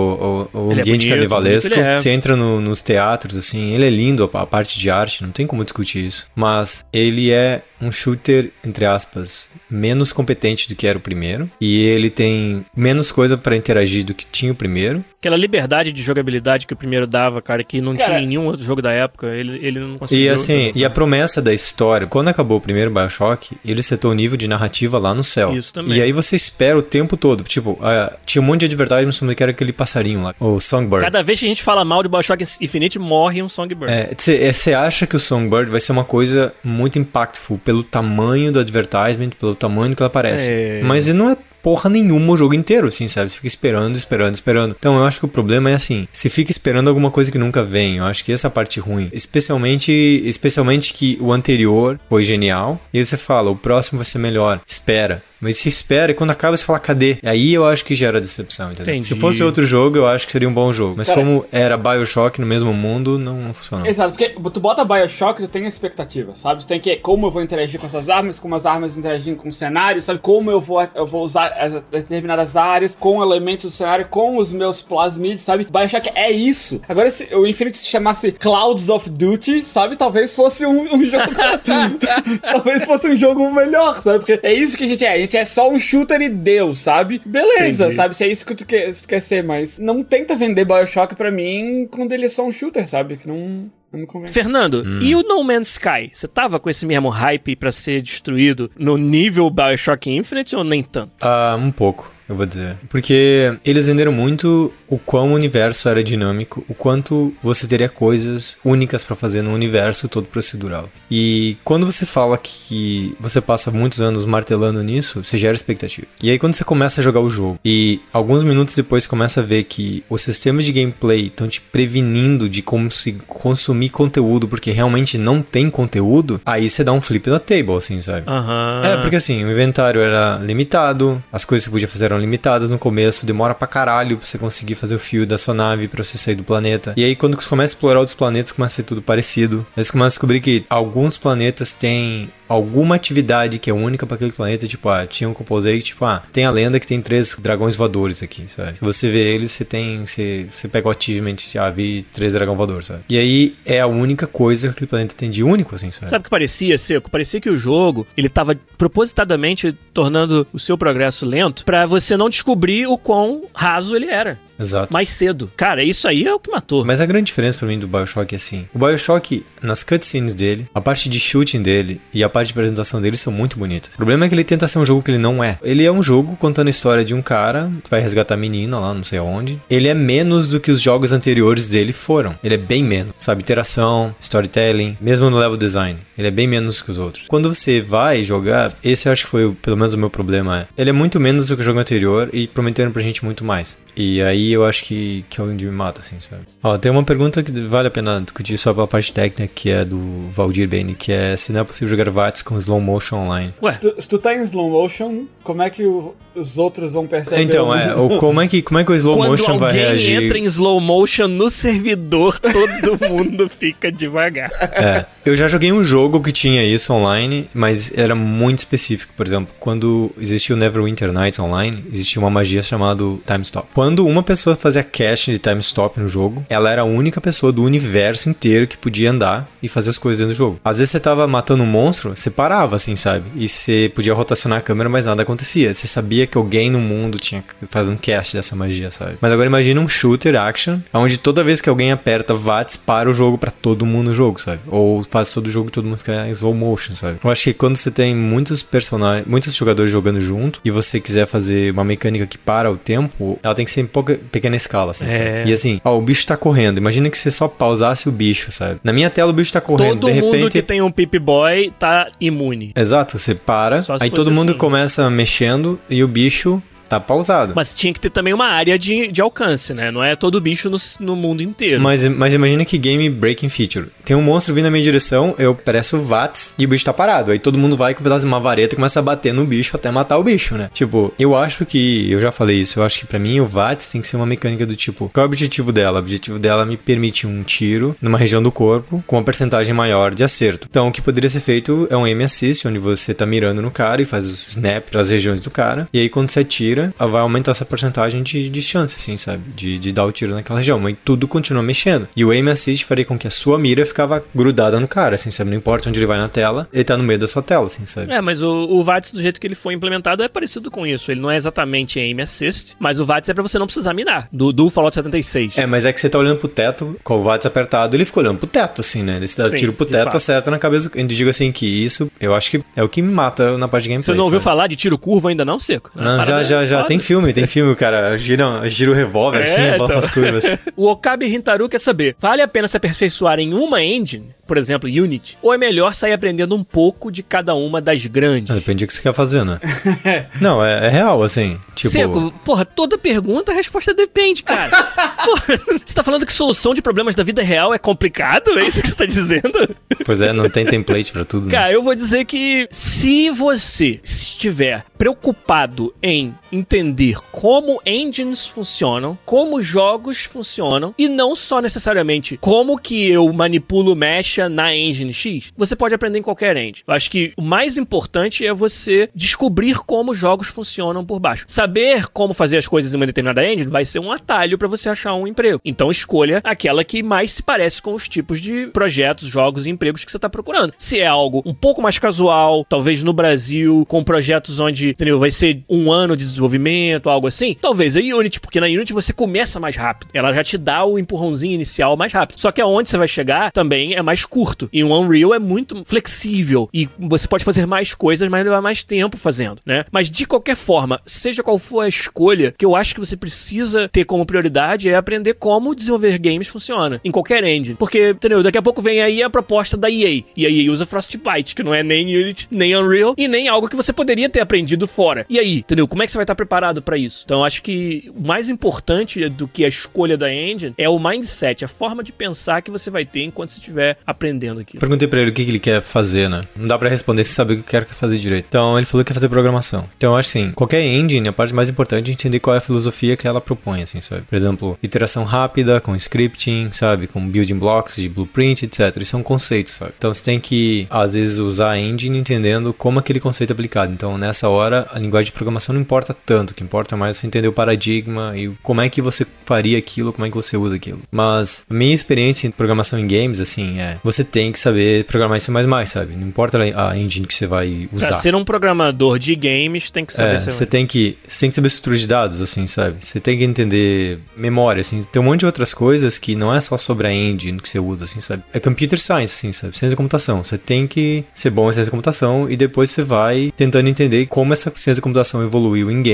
o, o é ambiente bonito, carnavalesco. bonito é. Você entra no- nos teatros, assim, ele é lindo, a, a parte de arte, não tem como discutir isso. Mas ele é um shooter, entre aspas, menos competente do que era o primeiro. E ele tem menos coisa pra interagir do que tinha o primeiro. Aquela liberdade de jogabilidade que o primeiro dava, cara, que não Cara- tinha em nenhum outro jogo da época, ele, ele não conseguiu. E assim, e a promessa da história, quando acabou o primeiro Bioshock, ele setou o nível de narrativa lá no céu. Isso também. E aí você espera o tempo todo. Tipo, ah, tinha um monte de advertisement sobre que era aquele passarinho lá, o Songbird. Cada vez que a gente fala mal de Bioshock Infinite, morre um Songbird. Você acha que o Songbird vai ser uma coisa muito impactful pelo tamanho do advertisement, pelo tamanho que ela aparece. É. Mas ele não é porra nenhuma o jogo inteiro, assim, sabe? Você fica esperando, esperando, esperando. Então eu acho que o problema é assim, se fica esperando alguma coisa que nunca vem. Eu acho que essa parte ruim. Especialmente, especialmente que o anterior foi genial. E aí você fala, o próximo vai ser melhor. Espera. Mas se espera e quando acaba você fala, cadê? E aí eu acho que gera decepção, entendeu? Entendi. Se fosse outro jogo, eu acho que seria um bom jogo. Mas Cara- como era Bioshock no mesmo mundo, não, não funcionou. Exato, porque tu bota Bioshock, tu tem expectativa, sabe? Tu tem que como eu vou interagir com essas armas, como as armas interagindo com o cenário, sabe? Como eu vou, eu vou usar as determinadas áreas, com elementos do cenário, com os meus plasmids, sabe? Bioshock é isso. Agora, se o Infinite se chamasse Clouds of Duty, sabe? Talvez fosse um, um jogo. talvez fosse um jogo melhor, sabe? Porque é isso que a gente é. A gente é só um shooter e deu, sabe? Beleza, Entendi. sabe? Se é isso que tu quer, tu quer ser, mas não tenta vender Bioshock pra mim quando ele é só um shooter, sabe? Que não. Não me convence. Fernando, Hum. e o No Man's Sky? Você tava com esse mesmo hype pra ser destruído no nível Bioshock Infinite ou nem tanto? Ah, um pouco, eu vou dizer. Porque eles venderam muito o quão o universo era dinâmico, o quanto você teria coisas únicas pra fazer no universo todo procedural. E quando você fala que você passa muitos anos martelando nisso, você gera expectativa. E aí quando você começa a jogar o jogo e alguns minutos depois você começa a ver que os sistemas de gameplay estão te prevenindo de como se consumir conteúdo porque realmente não tem conteúdo, aí você dá um flip da table, assim, sabe? Aham. É, porque assim, o inventário era limitado, as coisas que você podia fazer eram limitadas no começo, demora pra caralho pra você conseguir fazer o fio da sua nave pra você sair do planeta. E aí, quando você começa a explorar outros planetas, começa a ser tudo parecido. Aí você começa a descobrir que alguns planetas têm alguma atividade que é única pra aquele planeta, tipo, ah, tinha um composite, tipo, ah, tem a lenda que tem três dragões voadores aqui, sabe? Se você vê eles, você tem, você, você pega o achievement, ah, vi três dragões voadores, sabe? E aí, é a única coisa que aquele planeta tem de único, assim, sabe? Sabe o que parecia, Seco? Parecia que o jogo, ele tava propositadamente tornando o seu progresso lento pra você não descobrir o quão raso ele era. Exato. Mais cedo. Cara, isso aí é o que matou. Mas a grande diferença pra mim do Bioshock é assim: o Bioshock, nas cutscenes dele, a parte de shooting dele e a parte de apresentação dele são muito bonitas. O problema é que ele tenta ser um jogo que ele não é. Ele é um jogo contando a história de um cara que vai resgatar a menina lá, não sei aonde. Ele é menos do que os jogos anteriores dele foram. Ele é bem menos. Sabe, interação, storytelling, mesmo no level design. Ele é bem menos que os outros. Quando você vai jogar, esse eu acho que foi pelo menos o meu problema. É. Ele é muito menos do que o jogo anterior e prometendo pra gente muito mais. E aí eu acho que, que é onde me mata, assim, sabe? Ó, tem uma pergunta que vale a pena discutir só pela parte técnica, que é do Valdir Bene, que é se não é possível jogar VATS com slow motion online. Ué, Se tu, se tu tá em slow motion, como é que o- os outros vão perceber? Então, é, ou como é que, como é que o slow quando motion vai alguém reagir? entra em slow motion no servidor, todo mundo fica devagar. É, eu já joguei um jogo que tinha isso online, mas era muito específico. Por exemplo, quando existia o Neverwinter Nights online, existia uma magia chamada Time Stop. Quando uma pessoa fazia caching de Time Stop no jogo, ela era a única pessoa do universo inteiro que podia andar e fazer as coisas do jogo. Às vezes você tava matando um monstro, você parava assim, sabe? E você podia rotacionar a câmera, mas nada acontecia. Você sabia que alguém no mundo tinha que fazer um cast dessa magia, sabe? Mas agora imagina um shooter action, onde toda vez que alguém aperta VATS, para o jogo pra todo mundo no jogo, sabe? Ou faz todo o jogo e todo mundo fica em slow motion, sabe? Eu acho que quando você tem muitos personagens, muitos jogadores jogando junto e você quiser fazer uma mecânica que para o tempo, ela tem que ser em pouca, pequena escala, assim, É. E assim, ó, o bicho tá correndo. Imagina que você só pausasse o bicho, sabe? Na minha tela o bicho tá correndo, Todo de mundo repente que tem um Pip Boy tá imune. Exato, você para, aí todo mundo assim. começa mexendo e o bicho tá pausado. Mas tinha que ter também uma área de, de alcance, né? Não é todo bicho no, no mundo inteiro. Mas, mas imagina que game breaking feature. Tem um monstro vindo na minha direção, eu presto VATS e o bicho tá parado. Aí todo mundo vai com um pedaço de uma vareta e começa a bater no bicho até matar o bicho, né? Tipo, eu acho que. Eu já falei isso, eu acho que pra mim o VATS tem que ser uma mecânica do tipo: qual é o objetivo dela? O objetivo dela me permite um tiro numa região do corpo com uma percentagem maior de acerto. Então o que poderia ser feito é um aim assist, onde você tá mirando no cara e faz snap pras regiões do cara. E aí quando você atira, vai aumentar essa porcentagem de, de chance, assim, sabe? De, de dar o tiro naquela região. Mas tudo continua mexendo. E o aim assist faria com que a sua mira ficava grudada no cara, assim, sabe? Não importa onde ele vai na tela, ele tá no meio da sua tela, assim, sabe? É, mas o, o VATS, do jeito que ele foi implementado, é parecido com isso. Ele não é exatamente aim assist, mas o VATS é pra você não precisar mirar. Do, do Fallout 76. É, mas é que você tá olhando pro teto, com o VATS apertado, ele ficou olhando pro teto, assim, né? Ele se dá Sim, tiro pro teto, fato. acerta na cabeça. Eu digo assim que isso, eu acho que é o que me mata na parte de gameplay. Você não ouviu sabe? falar de tiro curvo ainda não, Seco? Não, já, Parada já, já. Tem filme, tem filme, cara. Gira, gira o revólver, assim, É, bola então. as curvas. O Okabe Hintaru quer saber: vale a pena se aperfeiçoar em uma engine, por exemplo, Unity, ou é melhor sair aprendendo um pouco de cada uma das grandes? Ah, Depende do que você quer fazer, né? não, é, é real, assim. Tipo. Seco, porra, toda pergunta a resposta depende, cara. porra, você tá falando que solução de problemas da vida real é complicado? É isso que você tá dizendo? Pois é, não tem template pra tudo, né? Cara, eu vou dizer que se você estiver preocupado em entender como engines funcionam, como jogos funcionam e não só necessariamente como que eu manipulo mecha na engine X, você pode aprender em qualquer engine. Eu acho que o mais importante é você descobrir como jogos funcionam por baixo. Saber como fazer as coisas em uma determinada engine vai ser um atalho para você achar um emprego. Então escolha aquela que mais se parece com os tipos de projetos, jogos e empregos que você está procurando. Se é algo um pouco mais casual, talvez no Brasil, com projetos onde entendeu, vai ser um ano de desenvolvimento, algo assim, talvez a Unity, porque na Unity você começa mais rápido. Ela já te dá o empurrãozinho inicial mais rápido. Só que aonde você vai chegar também é mais curto. E o Unreal é muito flexível e você pode fazer mais coisas, mas levar mais tempo fazendo, né? Mas de qualquer forma, seja qual for a escolha, que eu acho que você precisa ter como prioridade é aprender como desenvolver games funciona em qualquer engine. Porque, entendeu? Daqui a pouco vem aí a proposta da EA. E a EA usa Frostbite, que não é nem Unity, nem Unreal e nem algo que você poderia ter aprendido fora. E aí, entendeu? Como é que você vai estar preparado para isso? Então, acho que o mais importante do que a escolha da engine é o mindset, a forma de pensar que você vai ter enquanto você estiver aprendendo aquilo. Perguntei pra ele o que, ele quer fazer, né? Não dá pra responder se sabe o que eu quero que fazer direito. Então ele falou que quer fazer programação. Então acho assim, qualquer engine, a parte mais importante é entender qual é a filosofia que ela propõe, assim, sabe? Por exemplo, iteração rápida, com scripting, sabe? Com building blocks de blueprint, etc. Isso são conceitos, sabe? Então você tem que, às vezes, usar a engine entendendo como aquele conceito é aplicado. Então nessa hora, a linguagem de programação não importa tanto. O que importa mais é você entender o paradigma e como é que você faria aquilo, como é que você usa aquilo. Mas a minha experiência em programação em games, assim, é você tem que saber programar em C++, sabe? Não importa a engine que você vai Pra usar. ser um programador de games, tem que saber É, ser você tem que você tem que saber estrutura de dados, assim, sabe? Você tem que entender memória, assim. Tem um monte de outras coisas que não é só sobre a engine que você usa, assim, sabe? É computer science, assim, sabe? Ciência da computação. Você tem que ser bom em ciência da computação e depois você vai tentando entender como essa ciência da computação evoluiu em games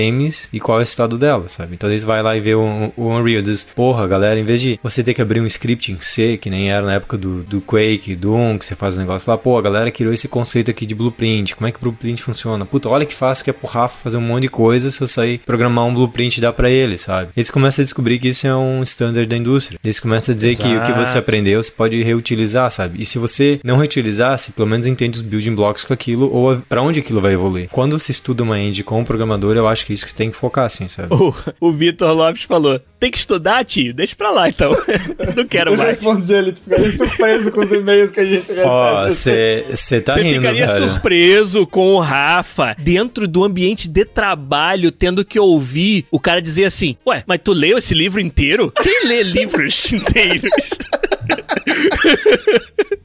e qual é o estado dela, sabe? Então eles vai lá e vê o, o Unreal, diz, porra, galera, em vez de você ter que abrir um script em C, que nem era na época do, do Quake, do Doom, que você faz um negócio lá, pô, a galera criou esse conceito aqui de blueprint, como é que o blueprint funciona? Puta, olha que fácil que é pro Rafa fazer um monte de coisa se eu sair programar um blueprint e dar pra ele, sabe? Eles começam a descobrir que isso é um standard da indústria. Eles começam a dizer Exato. que o que você aprendeu você pode reutilizar, sabe? E se você não reutilizar, se pelo menos entende os building blocks com aquilo ou para onde aquilo vai evoluir. Quando se estuda uma engine com um programador, eu acho que é isso que tem que focar, assim, sabe? O, o Vitor Lopes falou: tem que estudar, tio? Deixa pra lá então. não quero eu mais. Eu respondi ele, ficaria surpreso com os e-mails que a gente recebe. Ó, oh, você tá cê rindo, ficaria velho. surpreso com o Rafa dentro do ambiente de trabalho, tendo que ouvir o cara dizer assim: Ué, mas tu leu esse livro inteiro? Quem lê livros inteiros?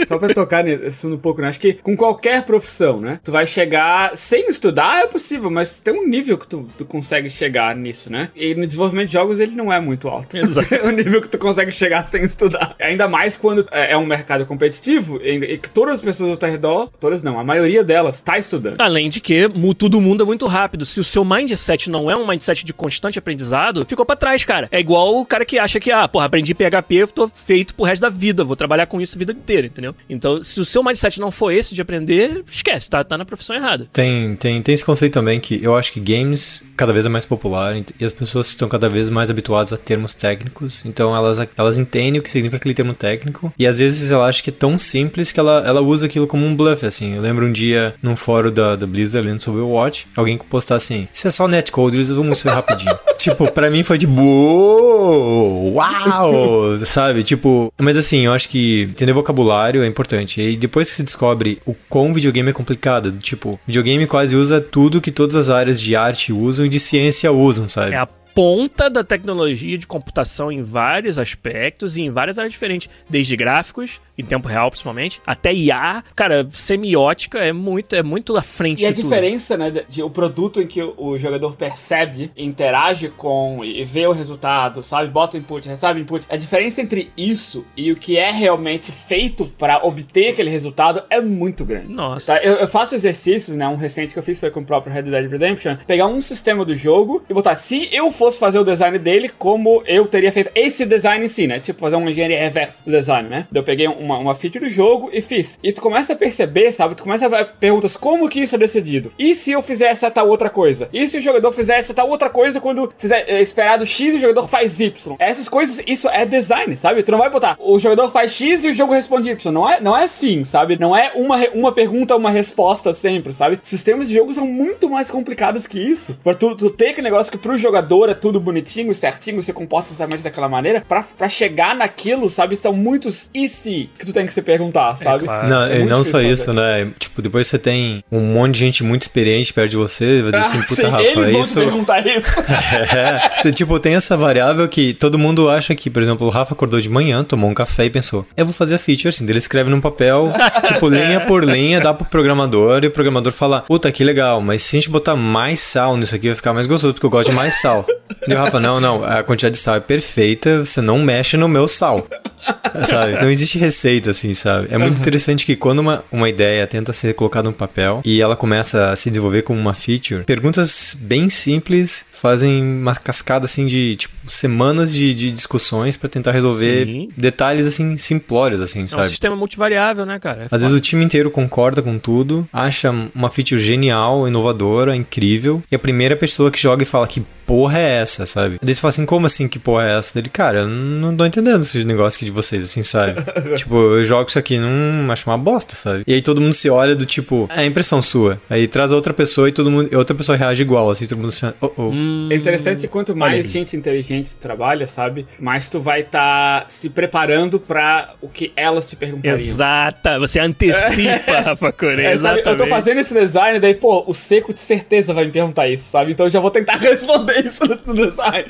Só pra tocar nisso um pouco, né? Acho que com qualquer profissão, né? Tu vai chegar sem estudar, é possível, mas tem um nível que tu, tu consegue chegar nisso, né? E no desenvolvimento de jogos ele não é muito alto. Exato. o nível que tu consegue chegar sem estudar. Ainda mais quando é, é um mercado competitivo e, que todas as pessoas ao teu redor, todas não, a maioria delas tá estudando. Além de que tudo muda muito rápido. Se o seu mindset não é um mindset de constante aprendizado, ficou para trás, cara. É igual o cara que acha que, ah, porra, aprendi PHP, eu tô feito pro resto da vida, vou trabalhar com isso a vida inteira, entendeu? Então, se o seu mindset não for esse de aprender, esquece, tá, tá na profissão errada. Tem, tem, tem esse conceito também que eu acho que games cada vez é mais popular e as pessoas estão cada vez mais habituadas a termos técnicos, então elas, elas entendem o que significa aquele termo técnico e às vezes ela acha que é tão simples que ela, ela usa aquilo como um bluff, assim. Eu lembro um dia num fórum da, da Blizzard lendo sobre o Watch, alguém que postar assim, isso é só netcode, eles vão isso rapidinho. tipo, pra mim foi de boa, uau, sabe? Tipo, mas assim, eu acho que entender vocabulário é importante. E depois que você descobre o quão videogame é complicado, tipo, videogame quase usa tudo que todas as áreas de arte usam e de ciência usam, sabe? É a ponta da tecnologia de computação em vários aspectos e em várias áreas diferentes, desde gráficos, em tempo real principalmente, até IA, cara, semiótica é muito é muito à frente E a diferença, né, de, o produto em que o, o, jogador percebe, interage com e vê o resultado, sabe, bota o input, recebe o input, a diferença entre isso e o que é realmente feito para obter aquele resultado é muito grande. Nossa. Tá? Eu, eu, faço exercícios, né, um recente que eu fiz foi com o próprio Red Dead Redemption, pegar um sistema do jogo e botar, se eu fosse fazer o design dele, como eu teria feito esse design em si, né, tipo fazer uma engenharia reversa do design, né, eu peguei uma uma, feature do jogo e fiz. E tu começa a perceber, sabe? Tu começa a ver perguntas como que isso é decidido? E se eu fizer essa tal outra coisa? E se o jogador fizer essa tal outra coisa quando fizer é, esperado X e o jogador faz Y? Essas coisas, isso é design, sabe? Tu não vai botar o jogador faz X e o jogo responde Y. Não é, não é assim, sabe? Não é uma, uma pergunta, uma resposta sempre, sabe? Sistemas de jogo são muito mais complicados que isso. Pra tu, tu ter aquele negócio que pro jogador é tudo bonitinho, certinho, você comporta exatamente daquela maneira, pra, pra chegar naquilo, sabe? São muitos e se que tu tem que se perguntar, é, sabe? É, claro. Não, é não só isso, né? Tipo, depois você tem um monte de gente muito experiente perto de você, vai dizer assim, puta, sim, Rafa, eles vão isso. Te perguntar isso. é, você, tipo, tem essa variável que todo mundo acha que, por exemplo, o Rafa acordou de manhã, tomou um café e pensou, eu vou fazer a feature assim, ele escreve num papel, tipo, linha por linha, dá pro programador e o programador fala, puta, que legal, mas se a gente botar mais sal nisso aqui vai ficar mais gostoso, porque eu gosto de mais sal. E o Rafa, não, não, a quantidade de sal é perfeita, você não mexe no meu sal. sabe? Não existe receita, assim, sabe? É muito uhum. interessante que quando uma, uma ideia tenta ser colocada no papel e ela começa a se desenvolver como uma feature, perguntas bem simples fazem uma cascada, assim, de, tipo, semanas de, de discussões para tentar resolver Sim. detalhes, assim, simplórios, assim, sabe? É um sistema multivariável, né, cara? É Às foda. vezes o time inteiro concorda com tudo, acha uma feature genial, inovadora, incrível, e a primeira pessoa que joga e fala que porra é essa, sabe? Daí você fala assim, como assim que porra é essa? Dele, cara, eu não tô entendendo esse negócio aqui de vocês, assim, sabe? tipo, eu jogo isso aqui não acho uma bosta, sabe? E aí todo mundo se olha do tipo, é impressão sua. Aí traz a outra pessoa e todo mundo, outra pessoa reage igual, assim, todo mundo assim, oh, oh. Hum, é interessante que quanto mais gente inteligente trabalha, sabe? Mais tu vai estar tá se preparando pra o que elas te perguntariam. Exata, você antecipa, Rafa Correia, é, Eu tô fazendo esse design, daí, pô, o seco de certeza vai me perguntar isso, sabe? Então eu já vou tentar responder isso no, no design.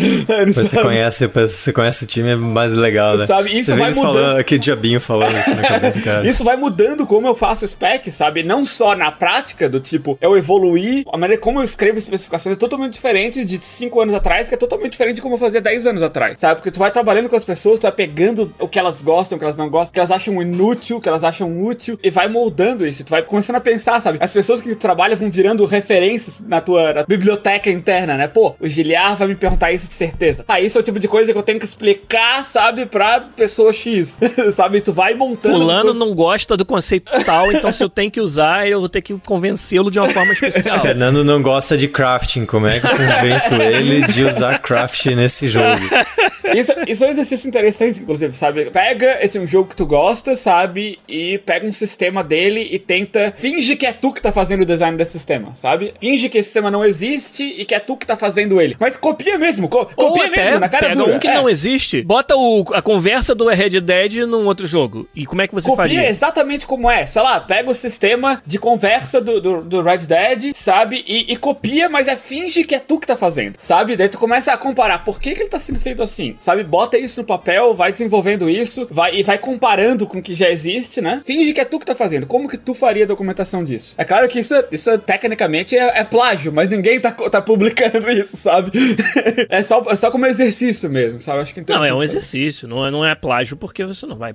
Você sabe? conhece, você conhece o time, é mais legal, né? Sabe, isso você vai mudando. falando, diabinho falando isso na cabeça, cara. Isso vai mudando como eu faço spec, sabe? Não só na prática, do tipo, eu evoluir, a maneira como eu escrevo especificações é totalmente diferente de 5 anos atrás, que é totalmente diferente de como eu fazia 10 anos atrás, sabe? Porque tu vai trabalhando com as pessoas, tu vai pegando o que elas gostam, o que elas não gostam, o que elas acham inútil, o que elas acham útil, e vai moldando isso. Tu vai começando a pensar, sabe? As pessoas que tu trabalha vão virando referências na tua na biblioteca interna, né? Pô, o Giliar vai me perguntar isso de certeza. Ah, isso é o tipo de coisa que eu tenho que explicar, sabe, pra pessoa X, sabe? Tu vai montando. Fulano não gosta do conceito tal, então se eu tenho que usar, eu vou ter que convencê-lo de uma forma especial. Fernando não gosta de crafting, como é que eu convenço ele de usar craft nesse jogo? Isso, isso é um exercício interessante, inclusive, sabe? Pega esse um jogo que tu gosta, sabe? E pega um sistema dele e tenta. Finge que é tu que tá fazendo o design desse sistema, sabe? Finge que esse sistema não existe e que é tu que tá fazendo ele. Mas copia mesmo, co Ou copia até mesmo, na cara pega dura. um que É. não existe, bota o, a conversa do Red Dead num outro jogo. E como é que você Copia faria? exatamente como é. Sei lá, pega o sistema de conversa do, do, do Red Dead, sabe? E, e copia, mas é finge que é tu que tá fazendo, sabe? Daí tu começa a comparar por que, que ele tá sendo feito assim, sabe? Bota isso no papel, vai desenvolvendo isso, vai e vai comparando com o que já existe, né? Finge que é tu que tá fazendo. Como que tu faria a documentação disso? É claro que isso, isso é- tecnicamente é, é plágio, mas ninguém tá, tá publicando isso, sabe? é, só, é só como exercício mesmo, sabe? Acho que Não, é um interessante. exercício, não é, não é plágio porque você não vai.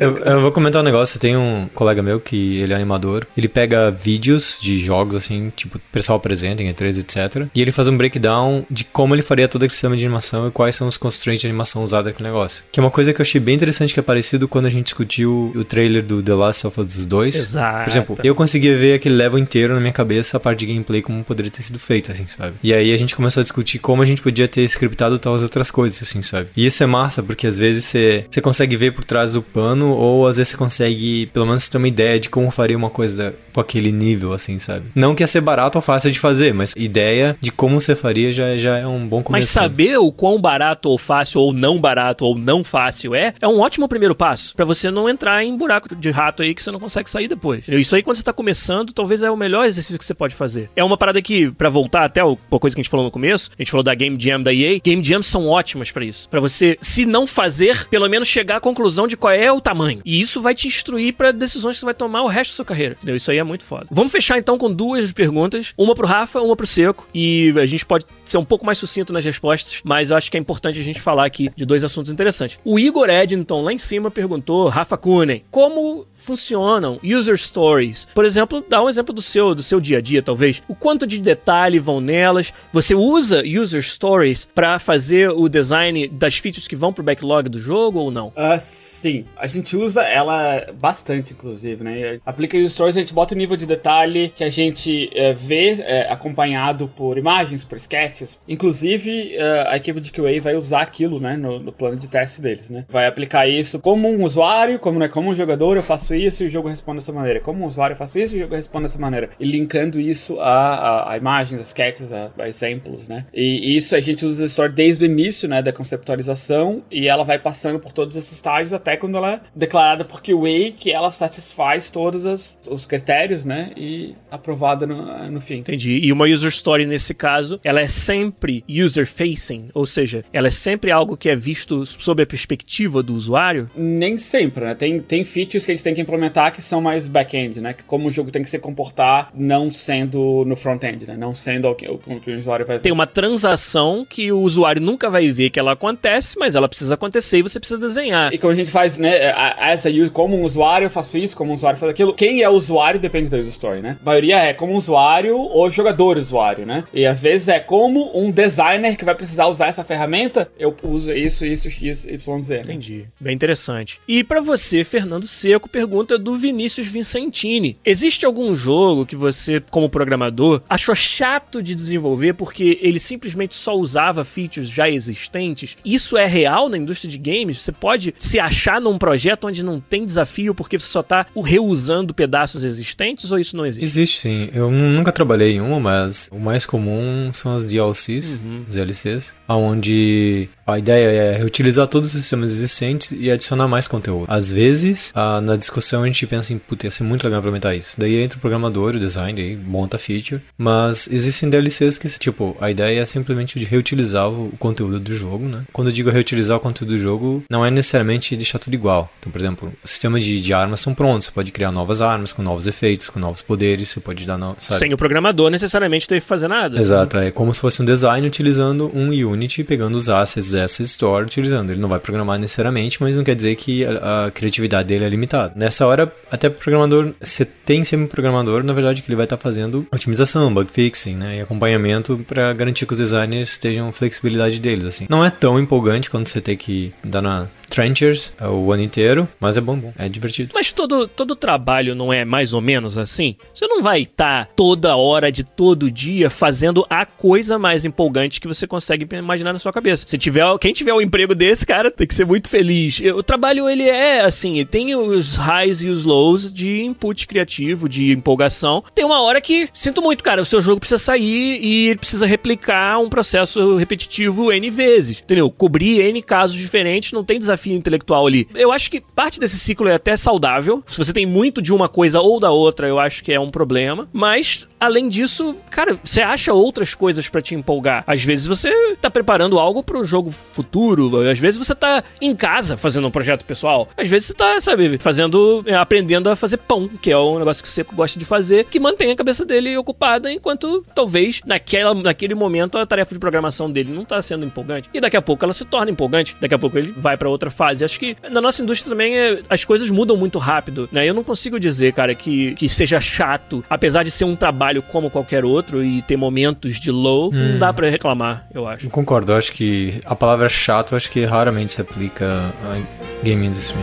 Eu, eu vou comentar um negócio. Tem um colega meu que ele é animador. Ele pega vídeos de jogos, assim, tipo, o pessoal apresenta em E3, etc. E ele faz um breakdown de como ele faria todo aquele sistema de animação e quais são os constraints de animação usados naquele negócio. Que é uma coisa que eu achei bem interessante que é parecido quando a gente discutiu o trailer do The Last of Us 2. Exato. Por exemplo, eu conseguia ver aquele level inteiro na minha cabeça, a parte de gameplay, como poderia ter sido feito, assim, sabe? E aí a gente começou a discutir como a gente podia ter scriptado tal as outras coisas, assim, sabe? E isso é massa, porque às vezes você, você consegue ver por trás do pano, ou às vezes você consegue, pelo menos, ter uma ideia de como faria uma coisa com aquele nível, assim, sabe? Não que ia ser barato ou fácil de fazer, mas ideia de como você faria já, já é um bom Mas começo. sabe? saber o quão barato ou fácil ou não barato ou não fácil é, é um ótimo primeiro passo Pra você não entrar em buraco de rato aí que você não consegue sair depois. Isso aí quando você tá começando, talvez é o melhor exercício que você pode fazer. É uma parada que, pra voltar até uma coisa que a gente falou no começo, a gente falou da Game Jam da EA, Game Jams são ótimas pra isso. Pra você, se não fazer, pelo menos chegar à conclusão de qual é o tamanho. E isso vai te instruir pra decisões que você vai tomar o resto da sua carreira. Entendeu? Isso aí é muito foda. Vamos fechar então com duas perguntas, uma pro Rafa, uma pro Seco, e a gente pode ser um pouco mais sucinto nas respostas, mas eu acho que é importante a gente falar aqui de dois assuntos interessantes. O Igor Eddington lá em cima perguntou, Rafa Kunen, como funcionam user stories? Por exemplo, dá um exemplo do seu, do seu dia a dia, talvez. O quanto de detalhe vão nelas? Você usa user stories pra fazer o design das features que vão pro backlog do jogo ou não? Ah, sim. A gente usa ela bastante, inclusive, né? Aplica os stories, a gente bota o nível de detalhe que a gente eh, vê eh, acompanhado por imagens, por sketches. Inclusive, eh, a equipe de QA vai usar aquilo, né? No, no plano de teste deles, né? Vai aplicar isso como um usuário, como, né, como um jogador, eu faço isso e o jogo responde dessa maneira. Como usuário, eu faço isso e o jogo responde dessa maneira. E linkando isso a, a, a imagens, a sketches, a, a exemplos, né? E, e isso a gente usa a story desde o início, né? Da conceptualização e ela vai passando por todos esses estágios até quando ela é declarada por QA que ela satisfaz todos as- os critérios, né? E aprovada no, no fim. Entendi. E uma user story nesse caso, ela é sempre user facing, ou seja, ela é sempre algo que é visto sob a perspectiva do usuário. Nem sempre, né? Tem, tem features que a gente tem que implementar que são mais back-end, né? Como o jogo tem que se comportar não sendo no front-end, né? Não sendo o que o, que o usuário vai ver. Tem uma transação que o usuário nunca vai ver que ela acontece, mas ela precisa acontecer e você precisa desenhar. E como a gente faz, né, a- essa use, como um usuário eu faço isso, como um usuário faz aquilo. Quem é o usuário depende da user story, né? A maioria é como usuário ou jogador usuário, né? E às vezes é como um designer que vai precisar usar essa ferramenta, eu uso isso, isso, x, y, z. né? Entendi. Bem interessante. E pra você, Fernando Seco, pergunta do Vinícius Vincentini. Existe algum jogo que você, como programador, achou chato de desenvolver porque ele simplesmente só usava features já existentes? Isso é real na indústria de games? Você pode se achar num projeto onde não tem desafio porque você só tá reusando pedaços existentes ou isso não existe? Existe sim. Eu nu- nunca trabalhei em uma, mas o mais comum são as DLCs, Uhum. os DLCs, onde A ideia é reutilizar todos os sistemas existentes e adicionar mais conteúdo. Às vezes, ah, na discussão a gente pensa em, puta, ia ser muito legal implementar isso. Daí entra o programador, o design, aí monta a feature. Mas existem DLCs que, tipo, a ideia é simplesmente de reutilizar o conteúdo do jogo, né? Quando eu digo reutilizar o conteúdo do jogo, não é necessariamente deixar tudo igual. Então, por exemplo, os sistemas de, de armas são prontos. Você pode criar novas armas, com novos efeitos, com novos poderes, você pode dar, no, sabe? Sem o programador necessariamente ter que fazer nada. Exato, é como se fosse um design utilizando um Unity, pegando os assets dessa store, utilizando. Ele não vai programar necessariamente, mas não quer dizer que a, a criatividade dele é limitada. Nessa hora, até programador, você tem sempre um programador, na verdade, que ele vai estar fazendo otimização, bug fixing, né, e acompanhamento para garantir que os designers tenham flexibilidade deles, assim. Não é tão empolgante quando você tem que dar na Trenchers é o ano inteiro, mas é bom, bom, é divertido. Mas todo, todo trabalho não é mais ou menos assim? Você não vai estar tá toda hora de todo dia fazendo a coisa mais empolgante que você consegue imaginar na sua cabeça. Se tiver, quem tiver um emprego desse, cara, tem que ser muito feliz. O trabalho ele é assim, tem os highs e os lows de input criativo, de empolgação. Tem uma hora que sinto muito, cara, o seu jogo precisa sair e precisa replicar um processo repetitivo N vezes, entendeu? Cobrir N casos diferentes, não tem desafio desafio intelectual ali. Eu acho que parte desse ciclo é até saudável. Se você tem muito de uma coisa ou da outra, eu acho que é um problema. Mas, além disso, cara, você acha outras coisas para te empolgar. Às vezes você tá preparando algo para o jogo futuro. Às vezes você tá em casa fazendo um projeto pessoal. Às vezes você tá, sabe, fazendo, é, aprendendo a fazer pão, que é um negócio que o Seco gosta de fazer, que mantém a cabeça dele ocupada, enquanto talvez naquela, naquele momento a tarefa de programação dele não tá sendo empolgante. E daqui a pouco ela se torna empolgante. Daqui a pouco ele vai para outra fase. Acho que na nossa indústria também é, as coisas mudam muito rápido, né? Eu não consigo dizer, cara, que, que seja chato, apesar de ser um trabalho como qualquer outro e ter momentos de low, hum. não dá para reclamar, eu acho. Eu concordo, eu acho que a palavra chato, acho que raramente se aplica a game industry.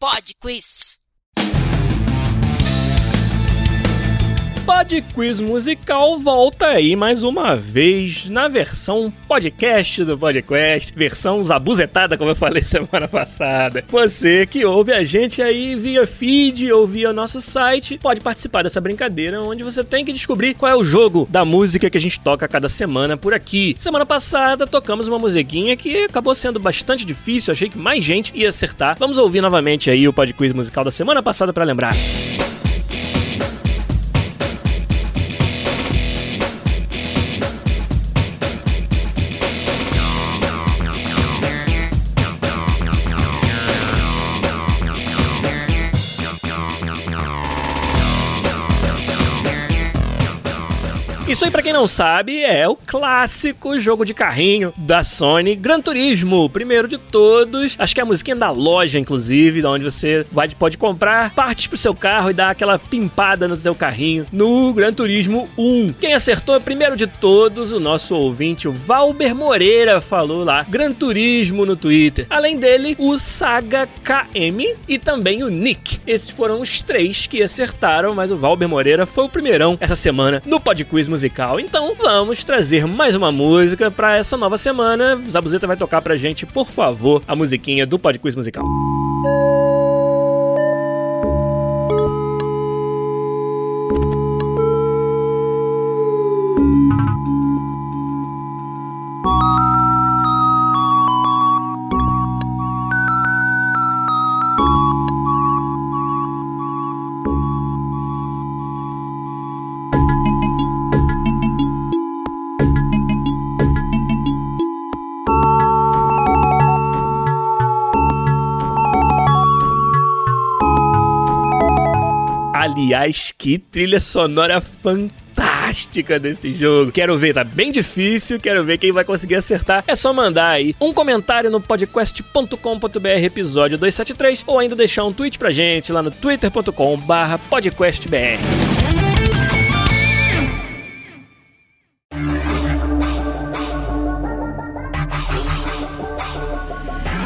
Pod Quiz. Pod Quiz Musical volta aí mais uma vez na versão podcast do podcast, versão zabuzetada, como eu falei semana passada. Você que ouve a gente aí via feed ou via nosso site, pode participar dessa brincadeira onde você tem que descobrir qual é o jogo da música que a gente toca cada semana por aqui. Semana passada tocamos uma musiquinha que acabou sendo bastante difícil, achei que mais gente ia acertar. Vamos ouvir novamente aí o Pod Quiz Musical da semana passada para lembrar. Isso aí, pra quem não sabe, é o clássico jogo de carrinho da Sony, Gran Turismo, primeiro de todos. Acho que é a musiquinha da loja, inclusive, onde você vai, pode comprar partes pro seu carro e dar aquela pimpada no seu carrinho no Gran Turismo 1. Quem acertou primeiro de todos, o nosso ouvinte, o Valber Moreira, falou lá, Gran Turismo no Twitter. Além dele, o Saga KM e também o Nick. Esses foram os três que acertaram, mas o Valber Moreira foi o primeirão essa semana no Pod Quiz musical. Então vamos trazer mais uma música para essa nova semana. Zabuzeta vai tocar pra gente, por favor, a musiquinha do Pod Quiz Musical. Aliás, que trilha sonora fantástica desse jogo. Quero ver, tá bem difícil, quero ver quem vai conseguir acertar. É só mandar aí um comentário no podcast.com.br episódio 273 ou ainda deixar um tweet pra gente lá no twitter.com/podcastbr.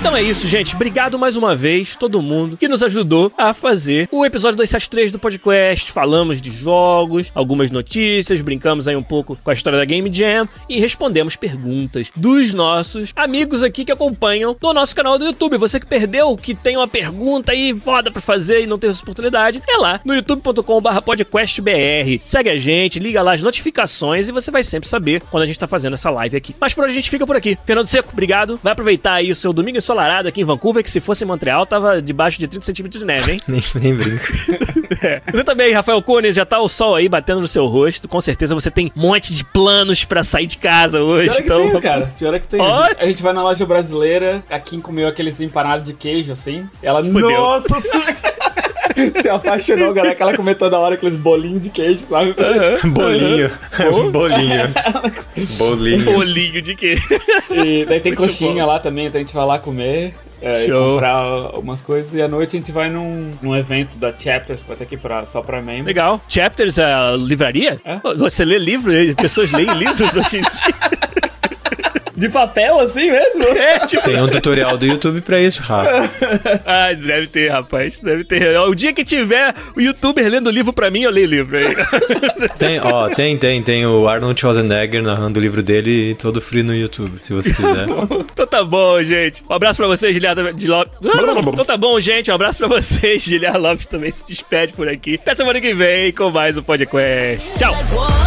Então é isso, gente. Obrigado mais uma vez, todo mundo que nos ajudou a fazer o episódio 273 do podcast. Falamos de jogos, algumas notícias, brincamos aí um pouco com a história da Game Jam e respondemos perguntas dos nossos amigos aqui que acompanham no nosso canal do YouTube. Você que perdeu, que tem uma pergunta aí foda pra fazer e não teve essa oportunidade, é lá no youtube.com/podcastbr. Segue a gente, liga lá as notificações e você vai sempre saber quando a gente tá fazendo essa live aqui. Mas por hoje a gente fica por aqui. Fernando Seco, obrigado. Vai aproveitar aí o seu domingo ensolarado aqui em Vancouver, que se fosse em Montreal tava debaixo de 30 centímetros de neve, hein? Nem, nem brinco. É. Você também, Rafael Cone, já tá o sol aí batendo no seu rosto. Com certeza você tem um monte de planos pra sair de casa hoje. Pior é que então, tem, cara. Pior é que tem. Olha. A gente vai na loja brasileira, a Kim comeu aqueles empanados de queijo, assim. Ela, Fudeu. nossa senhora! Se apaixonou, cara, que ela comeu toda hora aqueles bolinhos de queijo, sabe? Bolinho. Bolinho. Bolinho. bolinho de quê? E daí tem Muito coxinha bom. lá também, então a gente vai lá comer. é, e comprar umas coisas e à noite a gente vai num, num evento da Chapters que vai ter aqui pra, só pra membros. Legal. Chapters, a livraria? É. Você lê livro? Pessoas leem livros hoje em dia. De papel assim mesmo? É, tipo... Tem um tutorial do YouTube pra isso, Rafa. Ah, deve ter, rapaz. Deve ter. O dia que tiver o youtuber lendo livro pra mim, eu leio livro aí. Tem, ó, tem, tem, tem o Arnold Schwarzenegger narrando o livro dele todo free no YouTube, se você quiser. então tá bom, gente. Um abraço pra vocês, Giliar de Lopes. Então tá bom, gente. Um abraço pra vocês. Giliar Lopes também se despede por aqui. Até semana que vem com mais um podcast. Tchau.